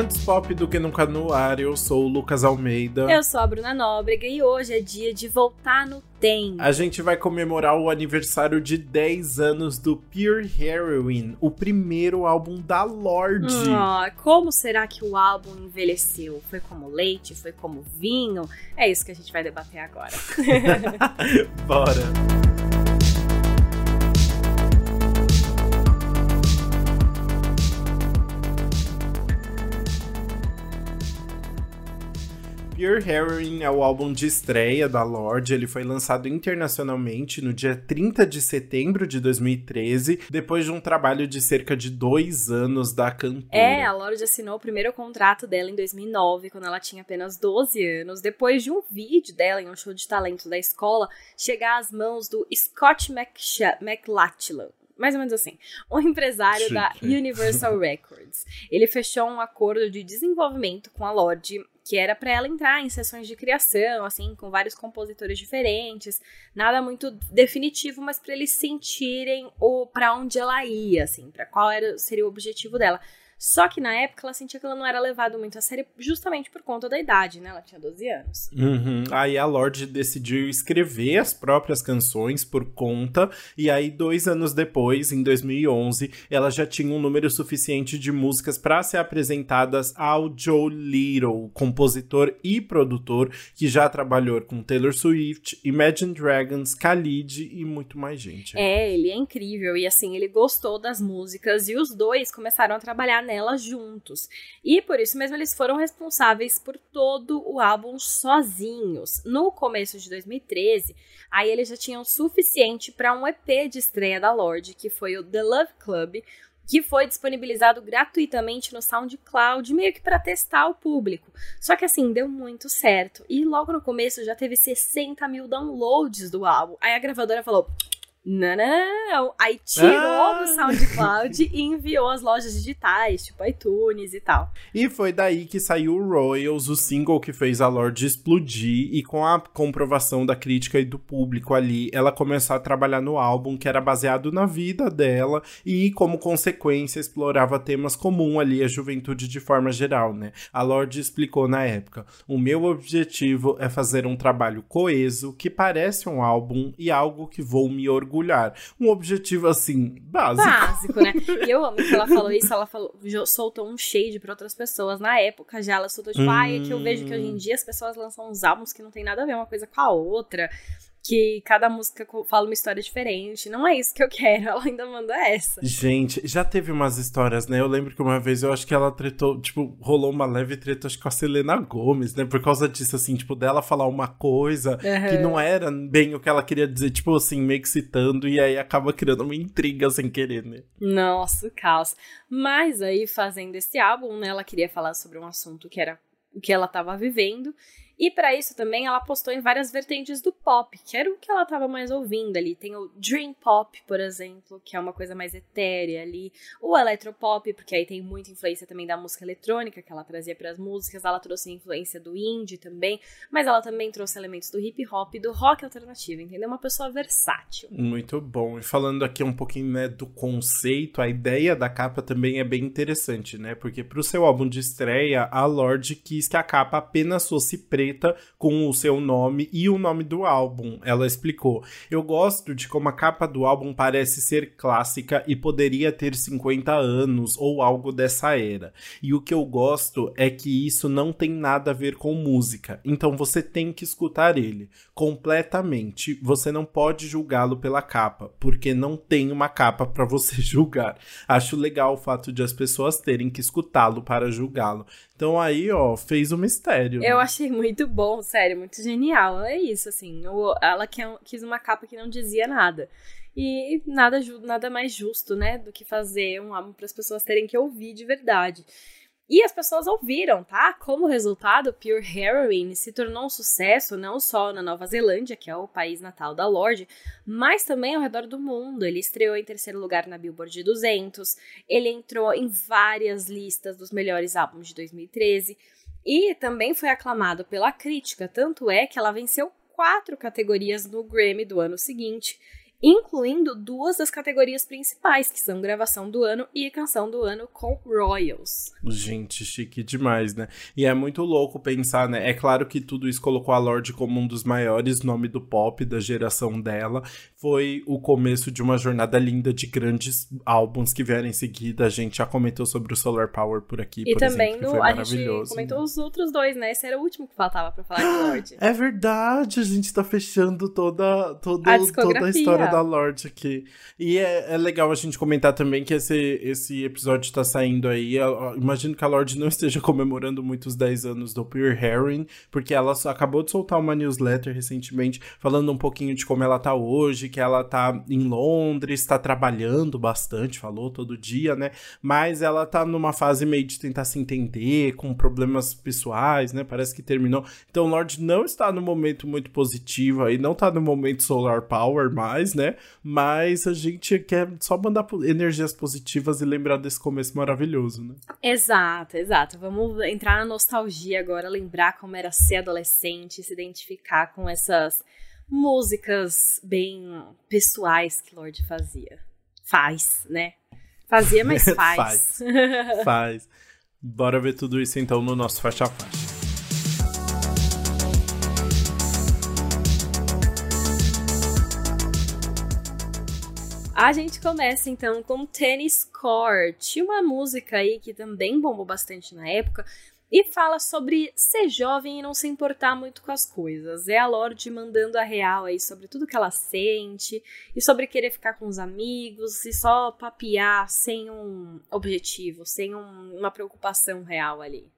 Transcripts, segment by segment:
Antes pop do que nunca no ar, eu sou o Lucas Almeida. Eu sou a Bruna Nóbrega e hoje é dia de voltar no tempo. A gente vai comemorar o aniversário de 10 anos do Pure Heroine, o primeiro álbum da Lorde. Ah, como será que o álbum envelheceu? Foi como leite? Foi como vinho? É isso que a gente vai debater agora. Bora! Pure Heroine é o álbum de estreia da Lorde. Ele foi lançado internacionalmente no dia 30 de setembro de 2013, depois de um trabalho de cerca de dois anos da cantora. É, a Lorde assinou o primeiro contrato dela em 2009, quando ela tinha apenas 12 anos, depois de um vídeo dela em um show de talentos da escola chegar às mãos do Scott McLachlan mais ou menos assim, um empresário Chique. da Universal Records. Ele fechou um acordo de desenvolvimento com a Lorde que era para ela entrar em sessões de criação, assim, com vários compositores diferentes, nada muito definitivo, mas para eles sentirem o para onde ela ia, assim, para qual era seria o objetivo dela. Só que na época ela sentia que ela não era levada muito a sério justamente por conta da idade, né? Ela tinha 12 anos. Uhum. Aí a Lorde decidiu escrever as próprias canções por conta, e aí dois anos depois, em 2011, ela já tinha um número suficiente de músicas para ser apresentadas ao Joe Little, compositor e produtor que já trabalhou com Taylor Swift, Imagine Dragons, Khalid e muito mais gente. É, ele é incrível e assim, ele gostou das músicas e os dois começaram a trabalhar nela juntos. E por isso mesmo eles foram responsáveis por todo o álbum sozinhos. No começo de 2013, aí eles já tinham suficiente para um EP de estreia da Lorde, que foi o The Love Club, que foi disponibilizado gratuitamente no SoundCloud, meio que para testar o público. Só que assim, deu muito certo. E logo no começo já teve 60 mil downloads do álbum. Aí a gravadora falou: não, não, não. Aí tirou ah. do SoundCloud e enviou as lojas digitais, tipo iTunes e tal. E foi daí que saiu o Royals, o single que fez a Lorde explodir, e com a comprovação da crítica e do público ali, ela começou a trabalhar no álbum que era baseado na vida dela e, como consequência, explorava temas comuns ali à juventude de forma geral, né? A Lorde explicou na época: o meu objetivo é fazer um trabalho coeso que parece um álbum e algo que vou me orgulhar orgulhar. Um objetivo assim, básico. Básico, né? E eu amo que ela falou isso, ela falou, soltou um shade para outras pessoas. Na época já ela soltou, tipo, hum. ai, é que eu vejo que hoje em dia as pessoas lançam uns álbuns que não tem nada a ver uma coisa com a outra que cada música fala uma história diferente. Não é isso que eu quero, ela ainda manda essa. Gente, já teve umas histórias, né? Eu lembro que uma vez eu acho que ela tretou, tipo, rolou uma leve treta, acho que com a Selena Gomes, né? Por causa disso, assim, tipo, dela falar uma coisa uhum. que não era bem o que ela queria dizer, tipo assim, meio que citando, e aí acaba criando uma intriga sem querer, né? Nossa, caos. Mas aí, fazendo esse álbum, né, ela queria falar sobre um assunto que era o que ela estava vivendo. E para isso também ela postou em várias vertentes do pop, que era o que ela estava mais ouvindo ali. Tem o Dream Pop, por exemplo, que é uma coisa mais etérea ali. O Electropop, porque aí tem muita influência também da música eletrônica que ela trazia para as músicas. Ela trouxe influência do indie também, mas ela também trouxe elementos do hip hop e do rock alternativo, entendeu? Uma pessoa versátil. Muito bom. E falando aqui um pouquinho né, do conceito, a ideia da capa também é bem interessante, né? Porque pro seu álbum de estreia, a Lorde quis que a capa apenas fosse preta com o seu nome e o nome do álbum. Ela explicou: Eu gosto de como a capa do álbum parece ser clássica e poderia ter 50 anos ou algo dessa era. E o que eu gosto é que isso não tem nada a ver com música, então você tem que escutar ele completamente. Você não pode julgá-lo pela capa, porque não tem uma capa para você julgar. Acho legal o fato de as pessoas terem que escutá-lo para julgá-lo. Então aí, ó, fez o um mistério. Eu né? achei muito bom, sério, muito genial. É isso, assim. Ela quis uma capa que não dizia nada. E nada, nada mais justo, né, do que fazer um álbum para as pessoas terem que ouvir de verdade. E as pessoas ouviram, tá? Como resultado, Pure Heroine se tornou um sucesso não só na Nova Zelândia, que é o país natal da Lorde, mas também ao redor do mundo. Ele estreou em terceiro lugar na Billboard 200, ele entrou em várias listas dos melhores álbuns de 2013 e também foi aclamado pela crítica, tanto é que ela venceu quatro categorias no Grammy do ano seguinte incluindo duas das categorias principais, que são gravação do ano e canção do ano com Royals. Gente, chique demais, né? E é muito louco pensar, né? É claro que tudo isso colocou a Lorde como um dos maiores nomes do pop da geração dela. Foi o começo de uma jornada linda de grandes álbuns que vieram em seguida. A gente já comentou sobre o Solar Power por aqui, e por também exemplo, no, a gente comentou né? os outros dois, né? Esse era o último que faltava pra falar de Lorde. É verdade, a gente tá fechando toda, toda, a, toda a história da Lorde aqui. E é, é, legal a gente comentar também que esse, esse episódio tá saindo aí. Eu, imagino que a Lorde não esteja comemorando muitos 10 anos do Pure Herring, porque ela acabou de soltar uma newsletter recentemente falando um pouquinho de como ela tá hoje, que ela tá em Londres, tá trabalhando bastante, falou todo dia, né? Mas ela tá numa fase meio de tentar se entender, com problemas pessoais, né? Parece que terminou. Então, Lorde não está no momento muito positivo aí, não tá no momento solar power mais, né? Mas a gente quer só mandar energias positivas e lembrar desse começo maravilhoso, né? Exato, exato. Vamos entrar na nostalgia agora, lembrar como era ser adolescente, se identificar com essas músicas bem pessoais que Lorde fazia. Faz, né? Fazia, mas faz. faz. faz. Bora ver tudo isso então no nosso faixa a faixa. A gente começa então com Tennis Court, uma música aí que também bombou bastante na época e fala sobre ser jovem e não se importar muito com as coisas. É a Lorde mandando a real aí sobre tudo que ela sente e sobre querer ficar com os amigos e só papiar sem um objetivo, sem um, uma preocupação real ali.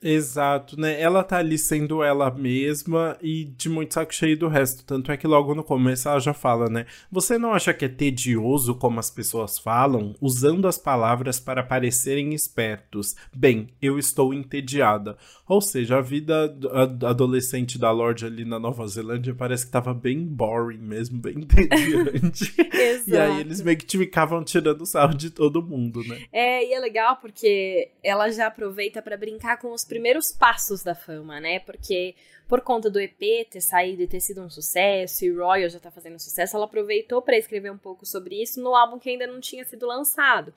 Exato, né? Ela tá ali sendo ela mesma e de muito saco cheio do resto. Tanto é que logo no começo ela já fala, né? Você não acha que é tedioso como as pessoas falam, usando as palavras para parecerem espertos? Bem, eu estou entediada. Ou seja, a vida adolescente da Lorde ali na Nova Zelândia parece que tava bem boring mesmo, bem entediante. Exato. E aí eles meio que ficavam tirando sarro de todo mundo, né? É, e é legal porque ela já aproveita para brincar com os primeiros passos da fama, né? Porque por conta do EP ter saído e ter sido um sucesso, e Royal já tá fazendo sucesso, ela aproveitou para escrever um pouco sobre isso no álbum que ainda não tinha sido lançado.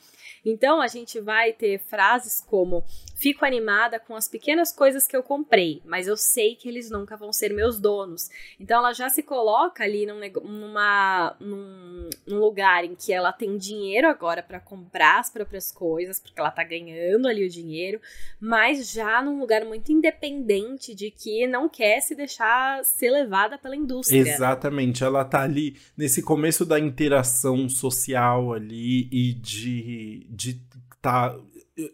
Então a gente vai ter frases como: Fico animada com as pequenas coisas que eu comprei, mas eu sei que eles nunca vão ser meus donos. Então ela já se coloca ali num, numa, num, num lugar em que ela tem dinheiro agora para comprar as próprias coisas, porque ela tá ganhando ali o dinheiro, mas já num lugar muito independente de que não quer quer se deixar ser levada pela indústria. Exatamente, ela tá ali nesse começo da interação social ali e de de tá eh,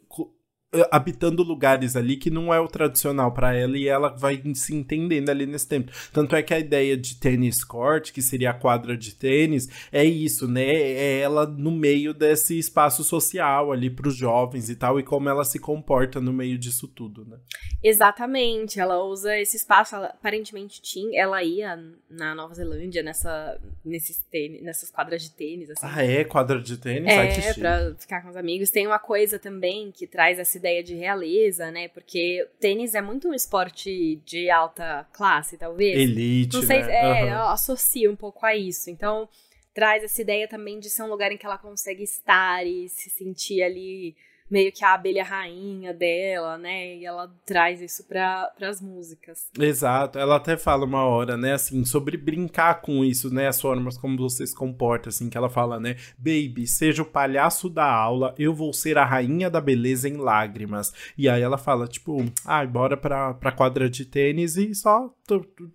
habitando lugares ali que não é o tradicional para ela e ela vai se entendendo ali nesse tempo. Tanto é que a ideia de tênis court, que seria a quadra de tênis, é isso, né? É ela no meio desse espaço social ali para os jovens e tal e como ela se comporta no meio disso tudo, né? Exatamente. Ela usa esse espaço, ela, aparentemente tinha, ela ia na Nova Zelândia nessa nesses tênis, nessas quadras de tênis assim. Ah, é quadra de tênis, é, Ai, para ficar com os amigos. Tem uma coisa também que traz essa ideia de realeza, né? Porque tênis é muito um esporte de alta classe, talvez. Elite, Não sei, né? é, uhum. associa um pouco a isso. Então, traz essa ideia também de ser um lugar em que ela consegue estar e se sentir ali meio que a abelha rainha dela, né? E ela traz isso para as músicas. Exato. Ela até fala uma hora, né, assim, sobre brincar com isso, né, as formas como você se comporta, assim, que ela fala, né, baby, seja o palhaço da aula, eu vou ser a rainha da beleza em lágrimas. E aí ela fala, tipo, ah, bora pra, pra quadra de tênis e só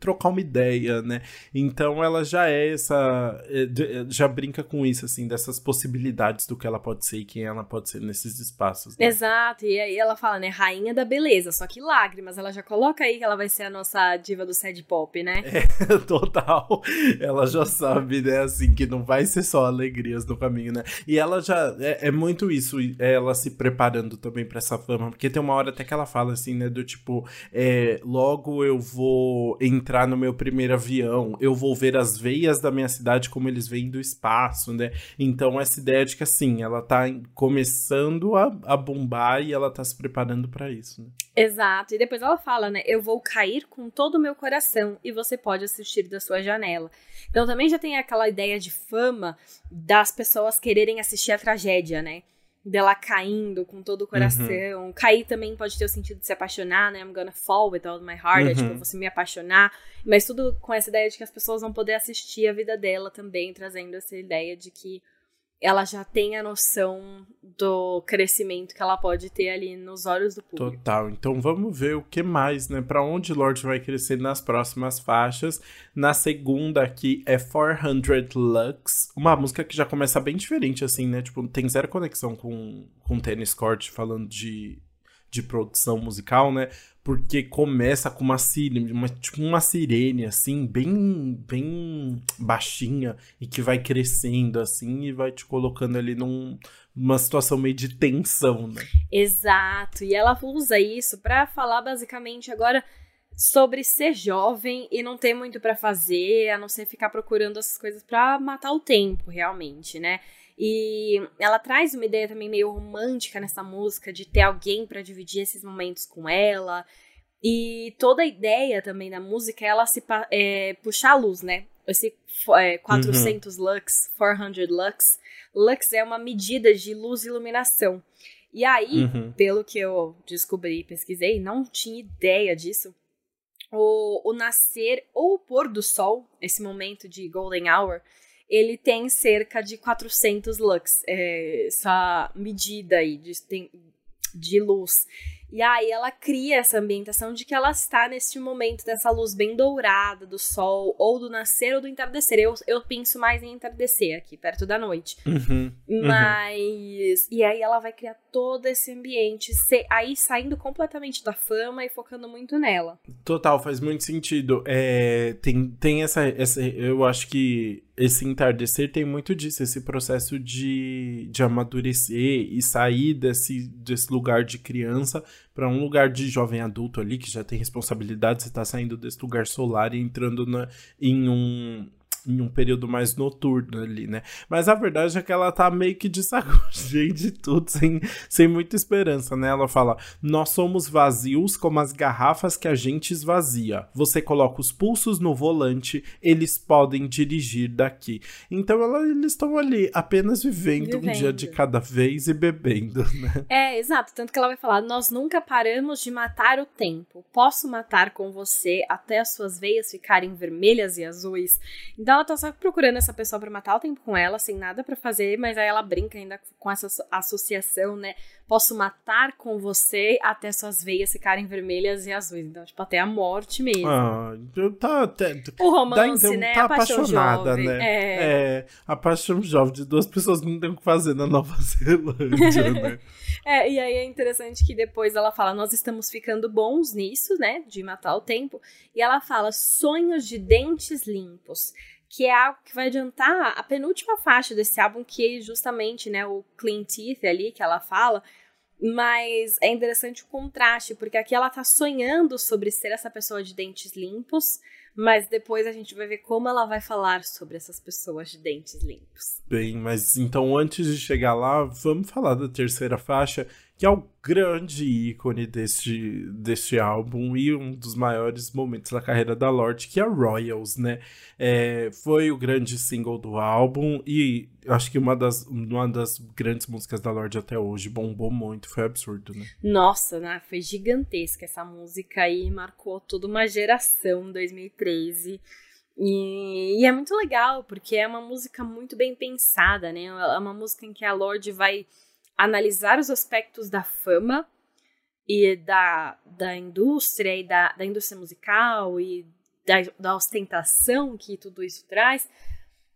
trocar uma ideia, né? Então ela já é essa, é, já brinca com isso, assim, dessas possibilidades do que ela pode ser e quem ela pode ser nesses espaços espaços. Né? Exato, e aí ela fala, né, rainha da beleza, só que lágrimas, ela já coloca aí que ela vai ser a nossa diva do sad pop, né? É, total. Ela já sabe, né, assim, que não vai ser só alegrias no caminho, né? E ela já, é, é muito isso, ela se preparando também para essa fama, porque tem uma hora até que ela fala assim, né, do tipo, é, logo eu vou entrar no meu primeiro avião, eu vou ver as veias da minha cidade como eles vêm do espaço, né? Então essa ideia de que, assim, ela tá começando a a bombar e ela tá se preparando para isso, né? Exato. E depois ela fala, né? Eu vou cair com todo o meu coração e você pode assistir da sua janela. Então também já tem aquela ideia de fama das pessoas quererem assistir a tragédia, né? Dela caindo com todo o coração. Uhum. Cair também pode ter o sentido de se apaixonar, né? I'm gonna fall with all my heart. Uhum. É tipo, uhum. você me apaixonar. Mas tudo com essa ideia de que as pessoas vão poder assistir a vida dela também, trazendo essa ideia de que ela já tem a noção do crescimento que ela pode ter ali nos olhos do público. Total. Então vamos ver o que mais, né? Para onde Lorde vai crescer nas próximas faixas. Na segunda aqui é 400 Lux, uma música que já começa bem diferente assim, né? Tipo, tem zero conexão com com Tennis Court falando de de produção musical, né? Porque começa com uma sirene, uma, tipo uma sirene, assim, bem, bem baixinha, e que vai crescendo, assim, e vai te colocando ali num, numa situação meio de tensão, né? Exato, e ela usa isso para falar basicamente agora sobre ser jovem e não ter muito para fazer, a não ser ficar procurando essas coisas para matar o tempo, realmente, né? E ela traz uma ideia também meio romântica nessa música, de ter alguém para dividir esses momentos com ela. E toda a ideia também da música é ela se é, puxar a luz, né? Esse é, 400 uhum. lux, 400 lux. Lux é uma medida de luz e iluminação. E aí, uhum. pelo que eu descobri e pesquisei, não tinha ideia disso. O, o nascer ou o pôr do sol, esse momento de golden hour, ele tem cerca de 400 lux, é, essa medida aí de, de luz. E aí ela cria essa ambientação de que ela está neste momento dessa luz bem dourada do sol, ou do nascer ou do entardecer. Eu, eu penso mais em entardecer aqui, perto da noite. Uhum, uhum. Mas. E aí ela vai criar todo esse ambiente, aí saindo completamente da fama e focando muito nela. Total, faz muito sentido. É, tem, tem essa, essa. Eu acho que esse entardecer tem muito disso, esse processo de, de amadurecer e sair desse, desse lugar de criança para um lugar de jovem adulto ali que já tem responsabilidades, você tá saindo desse lugar solar e entrando na, em um em um período mais noturno ali, né? Mas a verdade é que ela tá meio que de saco cheio de tudo, sem, sem muita esperança, né? Ela fala: Nós somos vazios como as garrafas que a gente esvazia. Você coloca os pulsos no volante, eles podem dirigir daqui. Então ela, eles estão ali apenas vivendo, vivendo, um dia de cada vez e bebendo, né? É, exato. Tanto que ela vai falar: Nós nunca paramos de matar o tempo. Posso matar com você até as suas veias ficarem vermelhas e azuis. Então então ela tá só procurando essa pessoa para matar o tempo com ela, sem nada para fazer, mas aí ela brinca ainda com essa associação, né? Posso matar com você até suas veias ficarem vermelhas e azuis. Então, tipo, até a morte mesmo. Ah, tá. Até, o romance, então, né? Tá apaixonada, jovem. né? É. é. A paixão jovem de duas pessoas que não tem o que fazer na Nova Zelândia, né? É, e aí é interessante que depois ela fala: Nós estamos ficando bons nisso, né? De matar o tempo. E ela fala: sonhos de dentes limpos que é algo que vai adiantar a penúltima faixa desse álbum, que é justamente, né, o Clean Teeth ali, que ela fala, mas é interessante o contraste, porque aqui ela tá sonhando sobre ser essa pessoa de dentes limpos, mas depois a gente vai ver como ela vai falar sobre essas pessoas de dentes limpos. Bem, mas então antes de chegar lá, vamos falar da terceira faixa, que é o grande ícone deste, deste álbum e um dos maiores momentos da carreira da Lorde, que é Royals, né? É, foi o grande single do álbum e acho que uma das, uma das grandes músicas da Lorde até hoje bombou muito, foi absurdo, né? Nossa, né? foi gigantesca essa música aí, marcou toda uma geração em 2013. E, e, é muito legal, porque é uma música muito bem pensada, né? É uma música em que a Lorde vai analisar os aspectos da fama e da, da indústria e da, da indústria musical e da, da ostentação que tudo isso traz.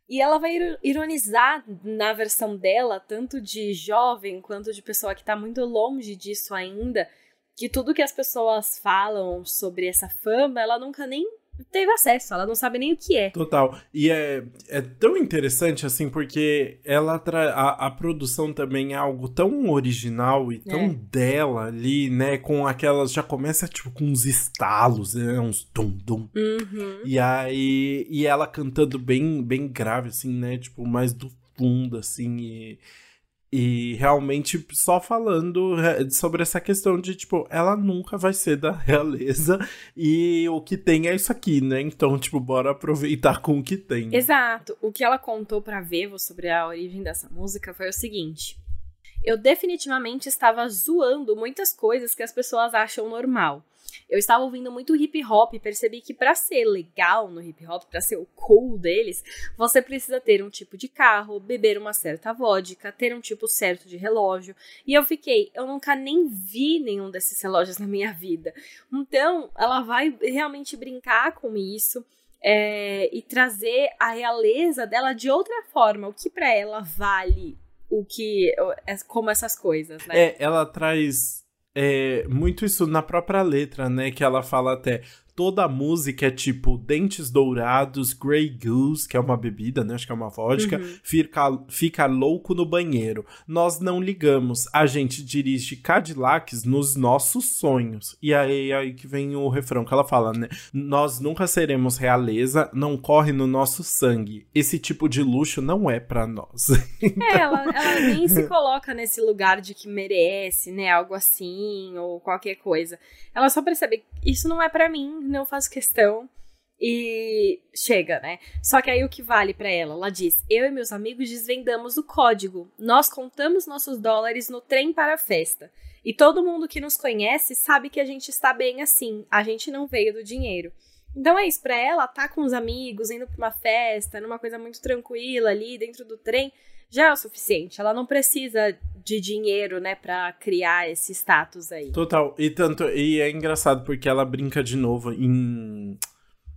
E ela vai ironizar na versão dela, tanto de jovem quanto de pessoa que está muito longe disso ainda, que tudo que as pessoas falam sobre essa fama, ela nunca nem teve acesso, ela não sabe nem o que é. Total. E é, é tão interessante assim, porque ela tra... a, a produção também é algo tão original e tão é. dela ali, né? Com aquelas. Já começa tipo com uns estalos, né? Uns dum-dum. Uhum. E aí. E ela cantando bem, bem grave, assim, né? Tipo, mais do fundo, assim. E E realmente só falando é, sobre essa questão de, tipo, ela nunca vai ser da realeza e o que tem é isso aqui, né? Então, tipo, bora aproveitar com o que tem. Exato. O que ela contou pra Vevo sobre a origem dessa música foi o seguinte. Eu definitivamente estava zoando muitas coisas que as pessoas acham normal. Eu estava ouvindo muito hip hop e percebi que para ser legal no hip hop, para ser o cool deles, você precisa ter um tipo de carro, beber uma certa vodka, ter um tipo certo de relógio. E eu fiquei, eu nunca nem vi nenhum desses relógios na minha vida. Então, ela vai realmente brincar com isso. É, e trazer a realeza dela de outra forma, o que para ela vale o que é, como essas coisas, né? É, ela traz é, muito isso na própria letra, né? Que ela fala até toda a música é tipo dentes dourados, Grey Goose, que é uma bebida, né? Acho que é uma vodka, uhum. fica, fica louco no banheiro. Nós não ligamos, a gente dirige Cadillacs nos nossos sonhos. E aí, aí que vem o refrão que ela fala, né? Nós nunca seremos realeza, não corre no nosso sangue. Esse tipo de luxo não é para nós. É, ela, ela nem se coloca nesse lugar de que merece, né? Algo assim, ou qualquer coisa. Ela só percebe, isso não é para mim, não faço questão. E chega, né? Só que aí o que vale para ela? Ela diz: Eu e meus amigos desvendamos o código. Nós contamos nossos dólares no trem para a festa. E todo mundo que nos conhece sabe que a gente está bem assim. A gente não veio do dinheiro. Então é isso, pra ela, tá com os amigos, indo pra uma festa, numa coisa muito tranquila ali, dentro do trem, já é o suficiente. Ela não precisa de dinheiro, né, para criar esse status aí. Total. E tanto e é engraçado porque ela brinca de novo em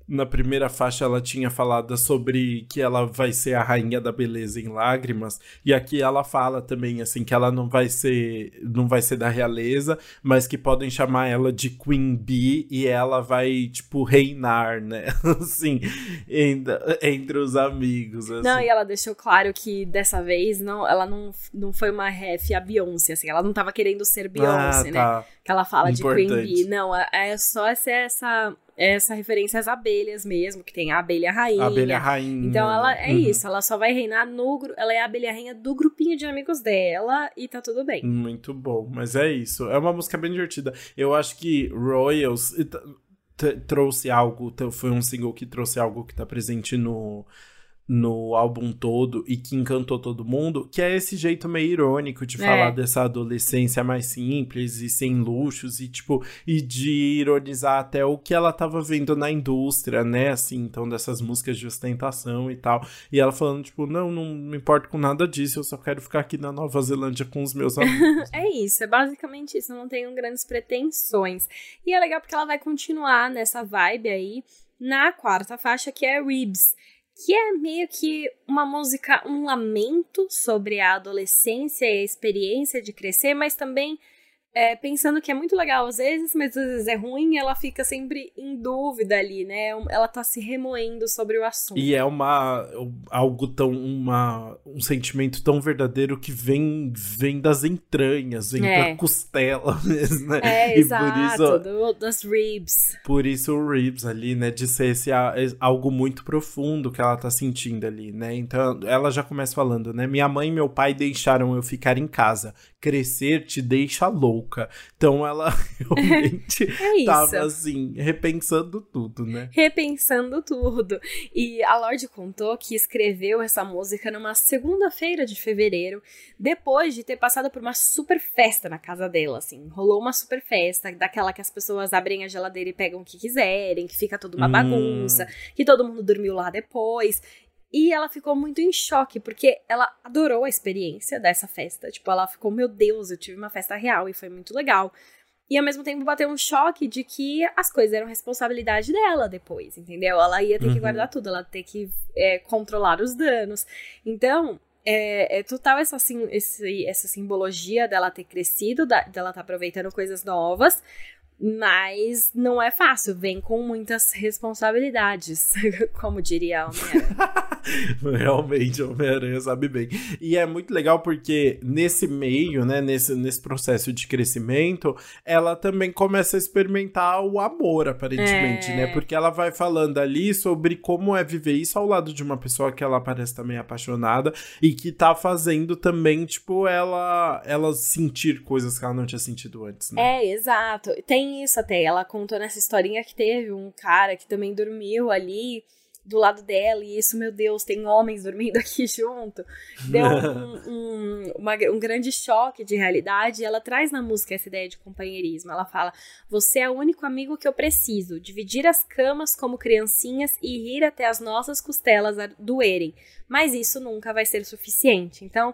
na primeira faixa ela tinha falado sobre que ela vai ser a rainha da beleza em lágrimas e aqui ela fala também assim que ela não vai ser não vai ser da realeza mas que podem chamar ela de Queen Bee e ela vai tipo reinar né assim entre, entre os amigos assim. não e ela deixou claro que dessa vez não ela não, não foi uma ref a Beyoncé assim ela não tava querendo ser Beyoncé ah, tá. né que ela fala Importante. de Queen Bee não é, é só essa essa essa referência às abelhas mesmo, que tem a abelha rainha. A abelha rainha. Então ela é uhum. isso, ela só vai reinar no ela é a abelha rainha do grupinho de amigos dela e tá tudo bem. Muito bom, mas é isso. É uma música bem divertida. Eu acho que Royals trouxe algo, foi um single que trouxe algo que tá presente no no álbum todo e que encantou todo mundo, que é esse jeito meio irônico de é. falar dessa adolescência mais simples e sem luxos e tipo e de ironizar até o que ela tava vendo na indústria, né, assim, então dessas músicas de ostentação e tal. E ela falando tipo, não, não me importo com nada disso, eu só quero ficar aqui na Nova Zelândia com os meus amigos. é isso, é basicamente isso, não tenho grandes pretensões. E é legal porque ela vai continuar nessa vibe aí na quarta faixa que é Ribs que é meio que uma música, um lamento sobre a adolescência e a experiência de crescer, mas também é, pensando que é muito legal às vezes, mas às vezes é ruim, ela fica sempre em dúvida ali, né? Ela tá se remoendo sobre o assunto. E é uma algo tão uma um sentimento tão verdadeiro que vem vem das entranhas, vem é. da costela mesmo, né? É, e exato, por isso, do, das ribs. Por isso o ribs ali, né, de ser esse algo muito profundo que ela tá sentindo ali, né? Então ela já começa falando, né? Minha mãe e meu pai deixaram eu ficar em casa. Crescer te deixa louco Então ela realmente é tava assim, repensando tudo, né? Repensando tudo. E a Lorde contou que escreveu essa música numa segunda-feira de fevereiro, depois de ter passado por uma super festa na casa dela, assim. Rolou uma super festa, daquela que as pessoas abrem a geladeira e pegam o que quiserem, que fica toda uma hum. bagunça, que todo mundo dormiu lá depois. E ela ficou muito em choque, porque ela adorou a experiência dessa festa. Tipo, ela ficou, meu Deus, eu tive uma festa real e foi muito legal. E ao mesmo tempo bateu um choque de que as coisas eram responsabilidade dela depois, entendeu? Ela ia ter uhum. que guardar tudo, ela ia ter que é, controlar os danos. Então, é, é total essa, assim, esse, essa simbologia dela ter crescido, da, dela estar tá aproveitando coisas novas, mas não é fácil, vem com muitas responsabilidades, como diria a Realmente, Homem-Aranha sabe bem. E é muito legal porque nesse meio, né, nesse, nesse processo de crescimento, ela também começa a experimentar o amor, aparentemente, né? é... né? Porque ela vai falando ali sobre como é viver isso ao lado de uma pessoa que ela parece também apaixonada e que tá fazendo também, tipo, ela, ela sentir coisas que ela não tinha sentido antes, né? É, exato. Tem isso até. Ela contou nessa historinha que teve um cara que também dormiu ali do lado dela, e isso, meu Deus, tem homens dormindo aqui junto. Deu um, um, uma, um grande choque de realidade. E ela traz na música essa ideia de companheirismo. Ela fala: Você é o único amigo que eu preciso. Dividir as camas como criancinhas e rir até as nossas costelas doerem. Mas isso nunca vai ser suficiente. Então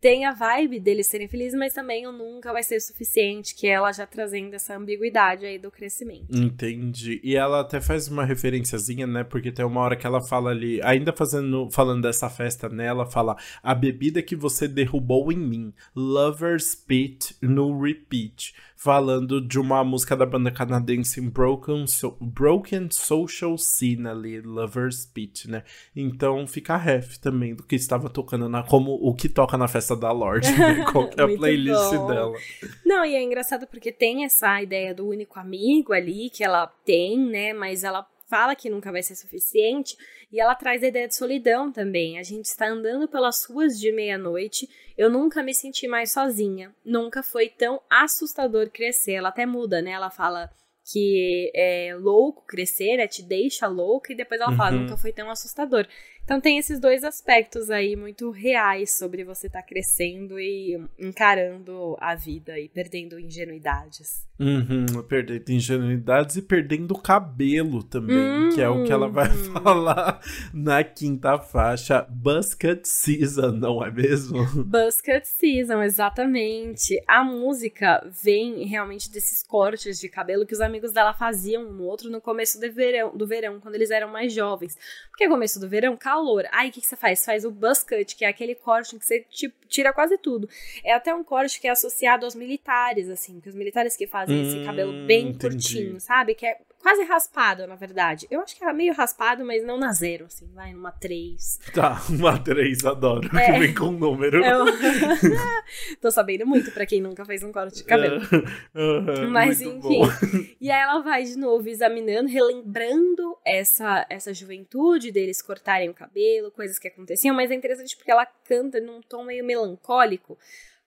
tem a vibe deles serem felizes, mas também o nunca vai ser suficiente, que ela já trazendo essa ambiguidade aí do crescimento. Entendi. E ela até faz uma referenciazinha, né? Porque tem uma hora que ela fala ali, ainda fazendo, falando dessa festa, né? Ela fala: a bebida que você derrubou em mim, Lover's Pit no repeat falando de uma música da banda canadense Broken, so Broken Social Scene ali, Lover's Pit, né? Então fica a ref também do que estava tocando na como o que toca na festa da Lorde, né? Qual é a playlist bom. dela. Não, e é engraçado porque tem essa ideia do único amigo ali que ela tem, né? Mas ela fala que nunca vai ser suficiente, e ela traz a ideia de solidão também. A gente está andando pelas ruas de meia-noite, eu nunca me senti mais sozinha, nunca foi tão assustador crescer. Ela até muda, né? Ela fala que é louco crescer, é te deixa louca, e depois ela fala, uhum. nunca foi tão assustador. Então tem esses dois aspectos aí muito reais sobre você estar tá crescendo e encarando a vida e perdendo ingenuidades. Uhum, perdendo ingenuidades e perdendo cabelo também, uhum. que é o que ela vai hum. falar na quinta faixa, Busket Season, não é mesmo? Busket Season, exatamente. A música vem realmente desses cortes de cabelo que os amigos dela faziam um no outro no começo do verão, do verão, quando eles eram mais jovens. Porque começo do verão, calor. Aí o que, que você faz? Você faz o buzz cut, que é aquele corte que você tipo, tira quase tudo. É até um corte que é associado aos militares, assim, que os militares que fazem hum, esse cabelo bem entendi. curtinho, sabe? Que é quase raspado, na verdade. Eu acho que era meio raspado, mas não na zero, assim, vai numa 3. Tá, uma 3, adoro. É, que vem com um número. Eu... Tô sabendo muito pra quem nunca fez um corte de cabelo. Uhum, mas enfim. E aí ela vai de novo examinando, relembrando essa, essa juventude deles cortarem o cabelo, coisas que aconteciam, mas é interessante porque ela canta num tom meio melancólico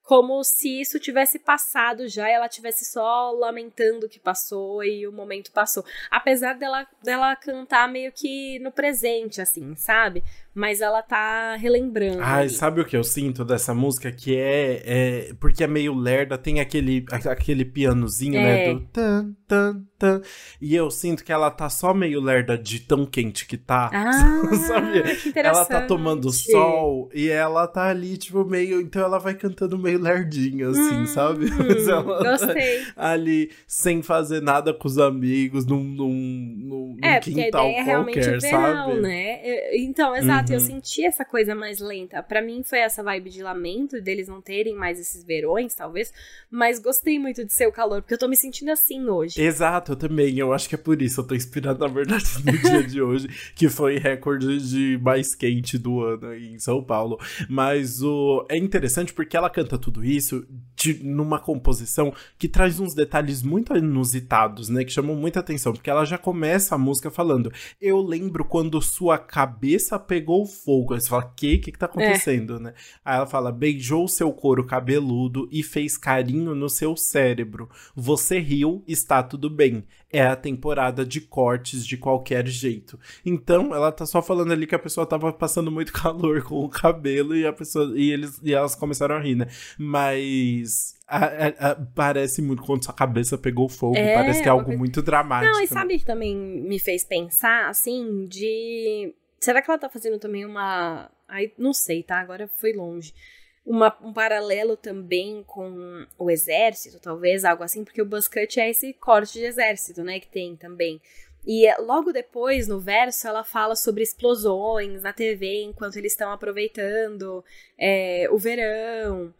como se isso tivesse passado já, ela tivesse só lamentando o que passou e o momento passou. Apesar dela, dela cantar meio que no presente, assim, sabe? Mas ela tá relembrando. Ai, sabe o que eu sinto dessa música? Que é, é. Porque é meio lerda, tem aquele, aquele pianozinho, né, é. né? Do tan, tan, E eu sinto que ela tá só meio lerda de tão quente que tá. Ah, sabe? Que ela tá tomando sol e ela tá ali, tipo, meio. Então ela vai cantando meio lerdinha, assim, hum, sabe? Mas ela gostei. Tá ali sem fazer nada com os amigos, num, num, num, é, quintal é qualquer, sabe? Né? Então, exato. Exato, uhum. eu senti essa coisa mais lenta. para mim foi essa vibe de lamento, deles não terem mais esses verões, talvez. Mas gostei muito de ser o calor, porque eu tô me sentindo assim hoje. Exato, eu também. Eu acho que é por isso. Eu tô inspirado, na verdade, no dia de hoje, que foi recorde de mais quente do ano aí em São Paulo. Mas o é interessante porque ela canta tudo isso de, numa composição que traz uns detalhes muito inusitados, né? Que chamam muita atenção. Porque ela já começa a música falando: Eu lembro quando sua cabeça pegou pegou fogo. Aí você fala, que? O que, que tá acontecendo, é. né? Aí ela fala, beijou seu couro cabeludo e fez carinho no seu cérebro. Você riu, está tudo bem. É a temporada de cortes de qualquer jeito. Então, ela tá só falando ali que a pessoa tava passando muito calor com o cabelo e a pessoa e eles e elas começaram a rir, né? Mas a, a, a, parece muito quando sua cabeça pegou fogo, é, parece que é algo muito dramático. Não, e sabe que também me fez pensar assim de Será que ela tá fazendo também uma. Aí não sei, tá? Agora foi longe. Uma, um paralelo também com o exército, talvez, algo assim, porque o buzz cut é esse corte de exército, né? Que tem também. E é, logo depois, no verso, ela fala sobre explosões na TV enquanto eles estão aproveitando é, o verão.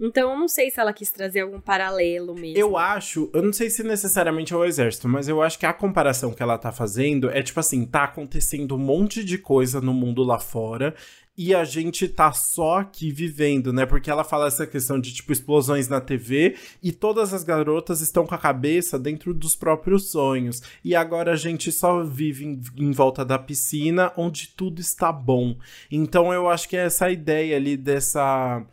Então eu não sei se ela quis trazer algum paralelo mesmo. Eu acho, eu não sei se necessariamente é o exército, mas eu acho que a comparação que ela tá fazendo é tipo assim, tá acontecendo um monte de coisa no mundo lá fora e a gente tá só aqui vivendo, né? Porque ela fala essa questão de tipo explosões na TV e todas as garotas estão com a cabeça dentro dos próprios sonhos. E agora a gente só vive em, em volta da piscina onde tudo está bom. Então eu acho que é essa ideia ali dessa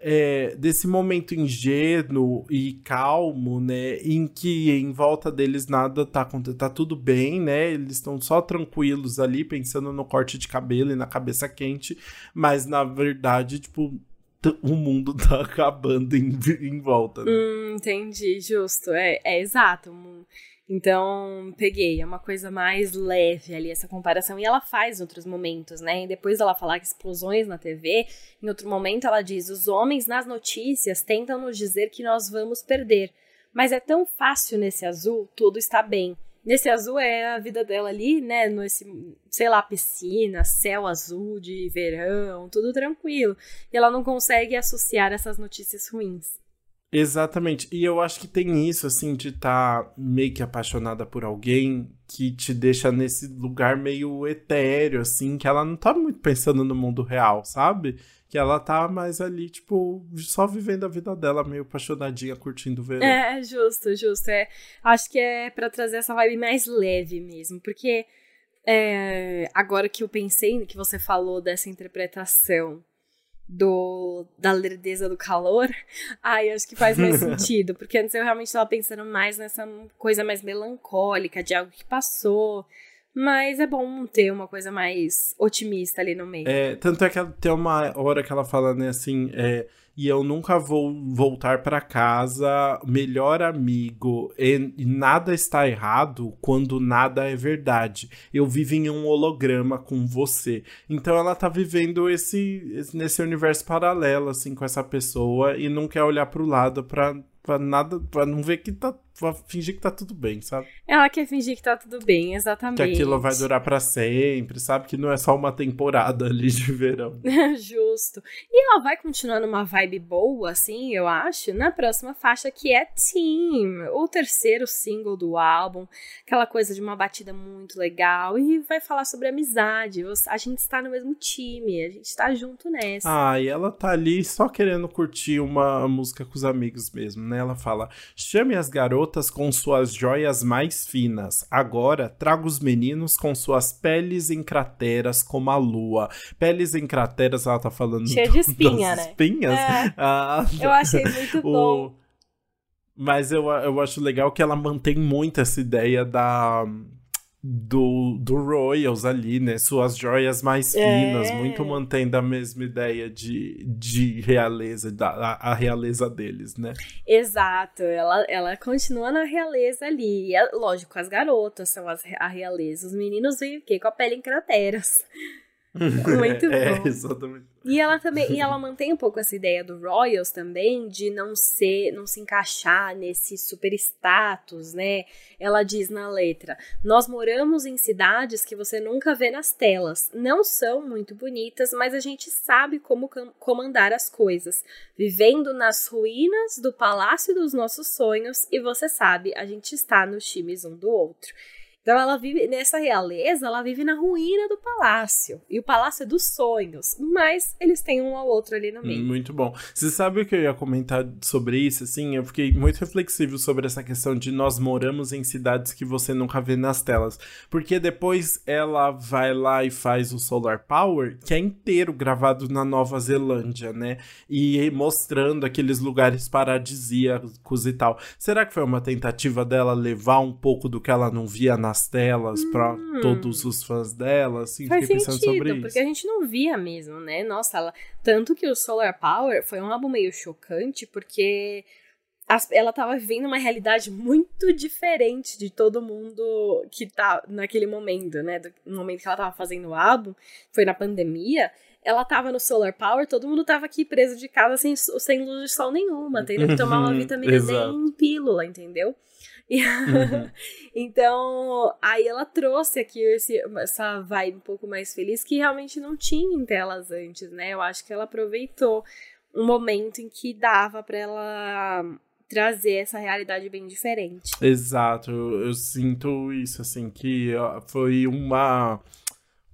é, desse momento ingênuo e calmo, né, em que em volta deles nada tá tá tudo bem, né? Eles estão só tranquilos ali pensando no corte de cabelo e na cabeça quente, mas na verdade, tipo, o mundo tá acabando em, em volta. Né? Hum, entendi, justo. É, é exato. Então, peguei, é uma coisa mais leve ali essa comparação. E ela faz em outros momentos, né? E depois ela falar que explosões na TV, em outro momento ela diz: os homens nas notícias tentam nos dizer que nós vamos perder. Mas é tão fácil nesse azul, tudo está bem. Nesse azul é a vida dela ali, né? Nesse, sei lá, piscina, céu azul de verão, tudo tranquilo. E ela não consegue associar essas notícias ruins. Exatamente. E eu acho que tem isso, assim, de estar tá meio que apaixonada por alguém que te deixa nesse lugar meio etéreo, assim, que ela não tá muito pensando no mundo real, sabe? Que ela tá mais ali, tipo, só vivendo a vida dela, meio apaixonadinha, curtindo o verão. É, justo, justo. É, acho que é para trazer essa vibe mais leve mesmo, porque é, agora que eu pensei, que você falou dessa interpretação do da lerdeza do calor, ai, acho que faz mais sentido, porque antes eu realmente estava pensando mais nessa coisa mais melancólica de algo que passou, mas é bom ter uma coisa mais otimista ali no meio. É, tanto é que tem uma hora que ela fala, né, assim, é, e eu nunca vou voltar para casa melhor amigo e, nada está errado quando nada é verdade. Eu vivo em um holograma com você. Então ela tá vivendo esse, esse nesse universo paralelo assim com essa pessoa e não quer olhar para o lado para para nada, para não ver que tá pra fingir que tá tudo bem, sabe? Ela quer fingir que tá tudo bem, exatamente. Que aquilo vai durar para sempre, sabe? Que não é só uma temporada ali de verão. Justo. E ela vai continuar numa vibe boa, assim, eu acho, na próxima faixa que é Team, o terceiro single do álbum. Aquela coisa de uma batida muito legal e vai falar sobre amizade. A gente está no mesmo time, a gente tá junto nessa. Ah, e ela tá ali só querendo curtir uma música com os amigos mesmo, né? Ela fala: chame as garotas com suas joias mais finas. Agora trago os meninos com suas peles em crateras como a lua. Peles em crateras, ela tá falando. Cheia de espinha, né? Espinhas? É. Ah, eu achei muito bom. Mas eu, eu acho legal que ela mantém muito essa ideia da do, do Royals ali, né? Suas joias mais finas, é. muito mantendo a mesma ideia de, de realeza, da, a, a, realeza deles, né? Exato, ela, ela continua na realeza ali. E, é, lógico, as garotas são as, a realeza. Os meninos vêm o quê? Com a pele em crateras. Muito é, bom. É, exatamente. E ela também, e ela mantém um pouco essa ideia do Royals também de não ser, não se encaixar nesse super status, né? Ela diz na letra: "Nós moramos em cidades que você nunca vê nas telas. Não são muito bonitas, mas a gente sabe como comandar as coisas, vivendo nas ruínas do palácio dos nossos sonhos e você sabe, a gente está nos times um do outro." Então ela vive nessa realeza, ela vive na ruína do palácio. E o palácio é dos sonhos, mas eles têm um ao outro ali no meio. Muito bom. Você sabe o que eu ia comentar sobre isso? Assim, eu fiquei muito reflexivo sobre essa questão de nós moramos em cidades que você nunca vê nas telas. Porque depois ela vai lá e faz o Solar Power, que é inteiro gravado na Nova Zelândia, né? E mostrando aqueles lugares paradisíacos e tal. Será que foi uma tentativa dela levar um pouco do que ela não via na nas telas hum. para todos os fãs dela, assim, Faz fiquei pensando sentido, sobre isso. porque a gente não via mesmo, né? Nossa, ela... tanto que o Solar Power foi um álbum meio chocante, porque ela tava vivendo uma realidade muito diferente de todo mundo que tá naquele momento, né? No momento que ela tava fazendo o álbum, foi na pandemia. Ela tava no Solar Power, todo mundo tava aqui preso de casa sem, sem luz de sol nenhuma, tendo que tomar uma vitamina D em pílula, entendeu? Uhum. então, aí ela trouxe aqui esse, essa vibe um pouco mais feliz que realmente não tinha em telas antes, né? Eu acho que ela aproveitou um momento em que dava para ela trazer essa realidade bem diferente. Exato, eu, eu sinto isso, assim, que foi uma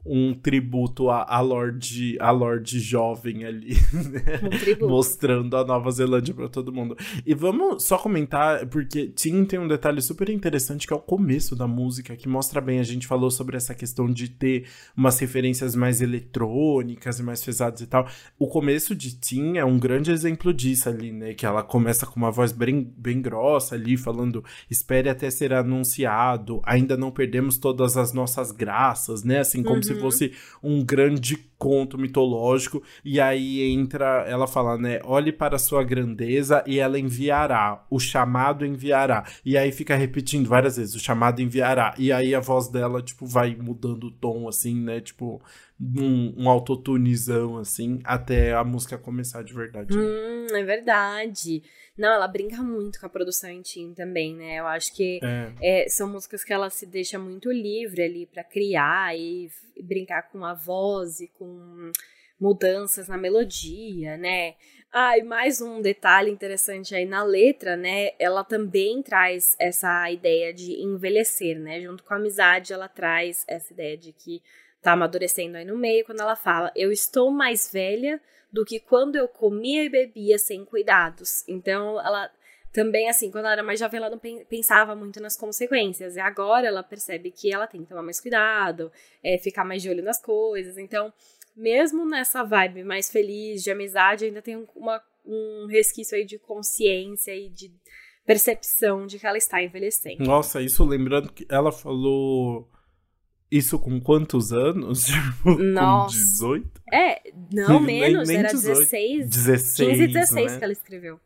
um tributo a, a Lorde a Lorde jovem ali, né? um mostrando a Nova Zelândia para todo mundo. E vamos só comentar porque Tim tem um detalhe super interessante que é o começo da música que mostra bem a gente falou sobre essa questão de ter umas referências mais eletrônicas e mais pesadas e tal. O começo de Tim é um grande exemplo disso ali, né? Que ela começa com uma voz bem, bem grossa ali falando espere até ser anunciado, ainda não perdemos todas as nossas graças, né? Assim como uhum. se fosse um grande conto mitológico. E aí entra, ela fala, né? Olhe para a sua grandeza e ela enviará. O chamado enviará. E aí fica repetindo várias vezes: o chamado enviará. E aí a voz dela, tipo, vai mudando o tom, assim, né? Tipo, um, um autotunizão, assim, até a música começar de verdade. Hum, é verdade. Não, ela brinca muito com a produção em Tim também, né? Eu acho que é. É, são músicas que ela se deixa muito livre ali para criar e, e brincar com a voz e com mudanças na melodia, né? Ah, e mais um detalhe interessante aí na letra, né? Ela também traz essa ideia de envelhecer, né? Junto com a amizade, ela traz essa ideia de que tá amadurecendo aí no meio, quando ela fala: Eu estou mais velha do que quando eu comia e bebia sem cuidados. Então, ela também, assim, quando ela era mais jovem, ela não pensava muito nas consequências. E agora ela percebe que ela tem que tomar mais cuidado, é, ficar mais de olho nas coisas. Então, mesmo nessa vibe mais feliz, de amizade, ainda tem uma, um resquício aí de consciência e de percepção de que ela está envelhecendo. Nossa, isso lembrando que ela falou isso com quantos anos? Tipo, Nossa. Com 18? É, não, menos, nem, nem era 18. 16. 16 15 e 16 né? que ela escreveu.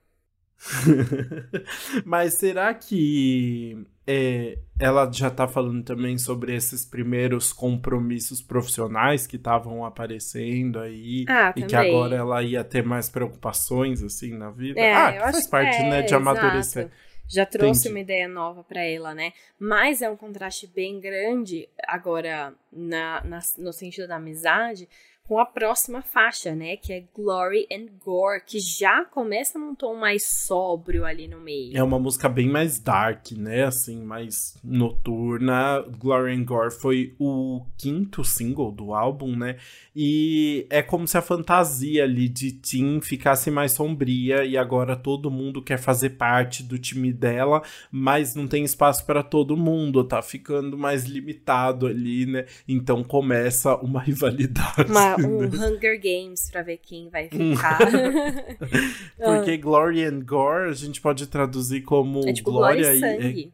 Mas será que é, ela já tá falando também sobre esses primeiros compromissos profissionais que estavam aparecendo aí ah, e também. que agora ela ia ter mais preocupações assim na vida? É, ah, que faz parte, é, né, de amadurecer. Exato já trouxe Entendi. uma ideia nova para ela, né? Mas é um contraste bem grande agora na, na, no sentido da amizade, com a próxima faixa, né? Que é Glory and Gore, que já começa num tom mais sóbrio ali no meio. É uma música bem mais dark, né? Assim, mais noturna. Glory and Gore foi o quinto single do álbum, né? E é como se a fantasia ali de Tim ficasse mais sombria e agora todo mundo quer fazer parte do time dela, mas não tem espaço para todo mundo, tá ficando mais limitado ali, né? Então começa uma rivalidade. Uma um Hunger Games pra ver quem vai ficar. Porque Glory and Gore a gente pode traduzir como é tipo glória, glória e sangue. E,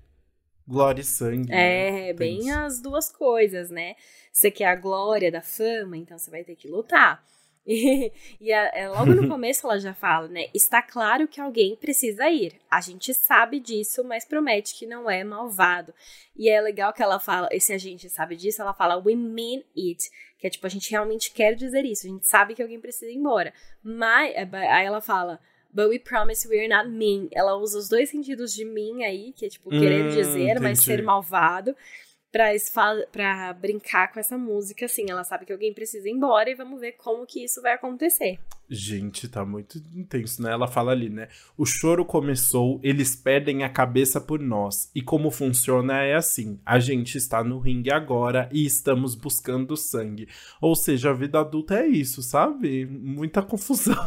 glória e sangue. É, né? bem as duas coisas, né? Você quer a glória da fama, então você vai ter que lutar. E, e a, é, logo no começo ela já fala, né? Está claro que alguém precisa ir. A gente sabe disso, mas promete que não é malvado. E é legal que ela fala, esse a gente sabe disso, ela fala we mean it. Que é tipo, a gente realmente quer dizer isso. A gente sabe que alguém precisa ir embora. Mas, é, aí ela fala, but we promise we're not mean. Ela usa os dois sentidos de mean aí, que é tipo, querer hum, dizer, entendi. mas ser malvado pra, pra brincar com essa música, assim. Ela sabe que alguém precisa ir embora e vamos ver como que isso vai acontecer. Gente, tá muito intenso, né? Ela fala ali, né? O choro começou, eles perdem a cabeça por nós. E como funciona é assim: a gente está no ringue agora e estamos buscando sangue. Ou seja, a vida adulta é isso, sabe? Muita confusão.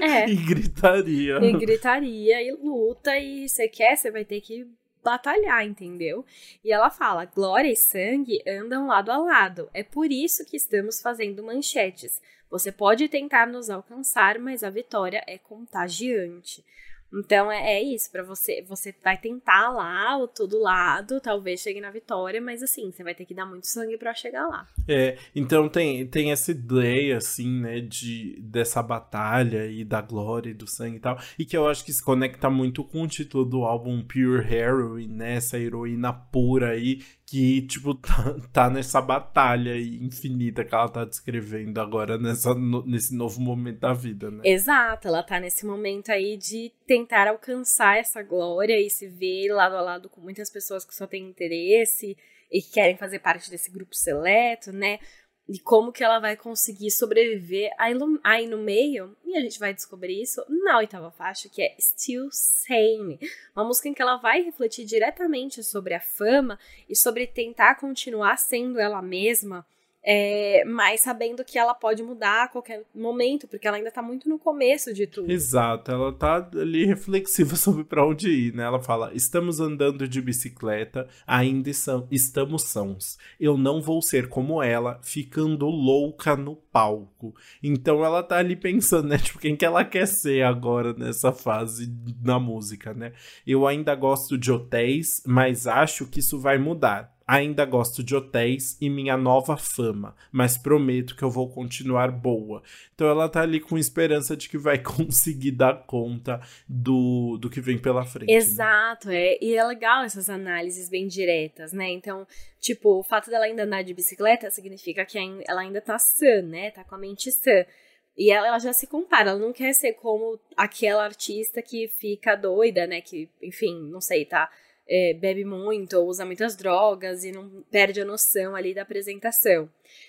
É. e gritaria. E gritaria e luta. E você quer, você vai ter que batalhar, entendeu? E ela fala: glória e sangue andam lado a lado. É por isso que estamos fazendo manchetes. Você pode tentar nos alcançar, mas a vitória é contagiante. Então é, é isso, para você, você vai tentar lá, o todo lado, talvez chegue na vitória, mas assim, você vai ter que dar muito sangue para chegar lá. É, então tem, tem essa ideia, assim, né, de, dessa batalha e da glória e do sangue e tal, e que eu acho que se conecta muito com o título do álbum Pure Heroine, né, essa heroína pura aí, que, tipo, tá, tá, nessa batalha infinita que ela tá descrevendo agora nessa, no, nesse novo momento da vida, né? Exato, ela tá nesse momento aí de tentar alcançar essa glória e se ver lado a lado com muitas pessoas que só têm interesse e que querem fazer parte desse grupo seleto, né? E como que ela vai conseguir sobreviver aí no meio, e a gente vai descobrir isso na oitava faixa, que é Still Sane. Uma música em que ela vai refletir diretamente sobre a fama e sobre tentar continuar sendo ela mesma é, mas sabendo que ela pode mudar a qualquer momento, porque ela ainda tá muito no começo de tudo. Exato, ela tá ali reflexiva sobre para onde ir, né? Ela fala: estamos andando de bicicleta, ainda estamos sãos. Eu não vou ser como ela, ficando louca no palco. Então ela tá ali pensando, né? Tipo, quem que ela quer ser agora nessa fase na música, né? Eu ainda gosto de hotéis, mas acho que isso vai mudar. Ainda gosto de hotéis e minha nova fama, mas prometo que eu vou continuar boa. Então ela tá ali com esperança de que vai conseguir dar conta do, do que vem pela frente. Né? Exato, né? é. E é legal essas análises bem diretas, né? Então, tipo, o fato dela ainda andar de bicicleta significa que ela ainda tá sã, né? Tá com a mente sã. E ela, ela já se compara, ela não quer ser como aquela artista que fica doida, né? Que, enfim, não sei, tá é, bebe muito ou usa muitas drogas e não perde a noção ali da apresentação.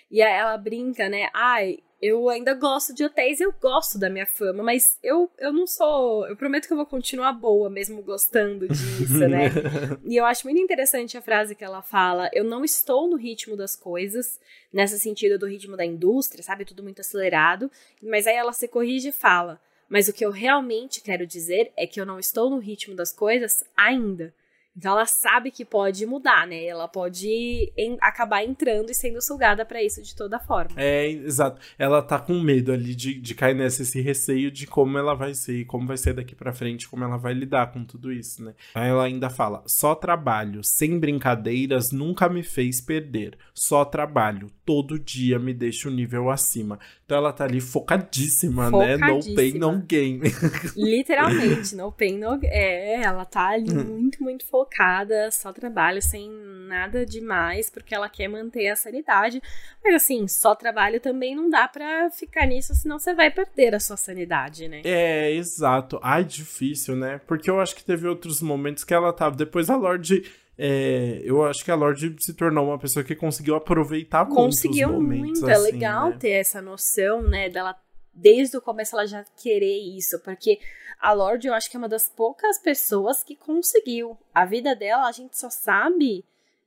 E aí ela brinca, né? Ai, eu ainda gosto de hotéis, eu gosto da minha fama, mas eu, eu não sou. Eu prometo que eu vou continuar boa, mesmo gostando disso, né? e eu acho muito interessante a frase que ela fala: eu não estou no ritmo das coisas, nessa sentido do ritmo da indústria, sabe? Tudo muito acelerado. Mas aí ela se corrige e fala: mas o que eu realmente quero dizer é que eu não estou no ritmo das coisas ainda. Então ela sabe que pode mudar, né? Ela pode acabar entrando e sendo sugada para isso de toda forma. É, exato. Ela tá com medo ali de, de cair nesse esse receio de como ela vai ser, como vai ser daqui para frente, como ela vai lidar com tudo isso, né? Aí ela ainda fala: só trabalho, sem brincadeiras, nunca me fez perder. Só trabalho, todo dia me deixa um nível acima. Então ela tá ali focadíssima, focadíssima. né? No pain, no gain. Literalmente, no pain, no É, ela tá ali muito, muito focada focada, só trabalho sem nada demais, porque ela quer manter a sanidade. Mas assim, só trabalho também não dá para ficar nisso, senão você vai perder a sua sanidade, né? É, exato. Ai, difícil, né? Porque eu acho que teve outros momentos que ela tava. Depois a Lorde. É, eu acho que a Lorde se tornou uma pessoa que conseguiu aproveitar conseguiu momentos. Conseguiu muito, é assim, é legal né? ter essa noção, né, dela desde o começo ela já querer isso, porque a Lorde eu acho que é uma das poucas pessoas que conseguiu. A vida dela, a gente só sabe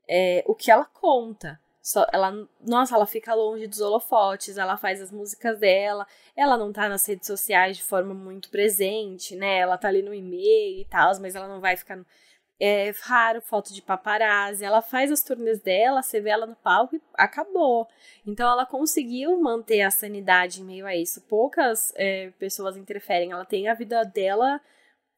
é, o que ela conta. Só, ela, nossa, ela fica longe dos holofotes, ela faz as músicas dela, ela não tá nas redes sociais de forma muito presente, né? Ela tá ali no e-mail e tal, mas ela não vai ficar é raro foto de paparazzi. Ela faz as turnês dela, você vê ela no palco e acabou. Então ela conseguiu manter a sanidade em meio a isso. Poucas é, pessoas interferem. Ela tem a vida dela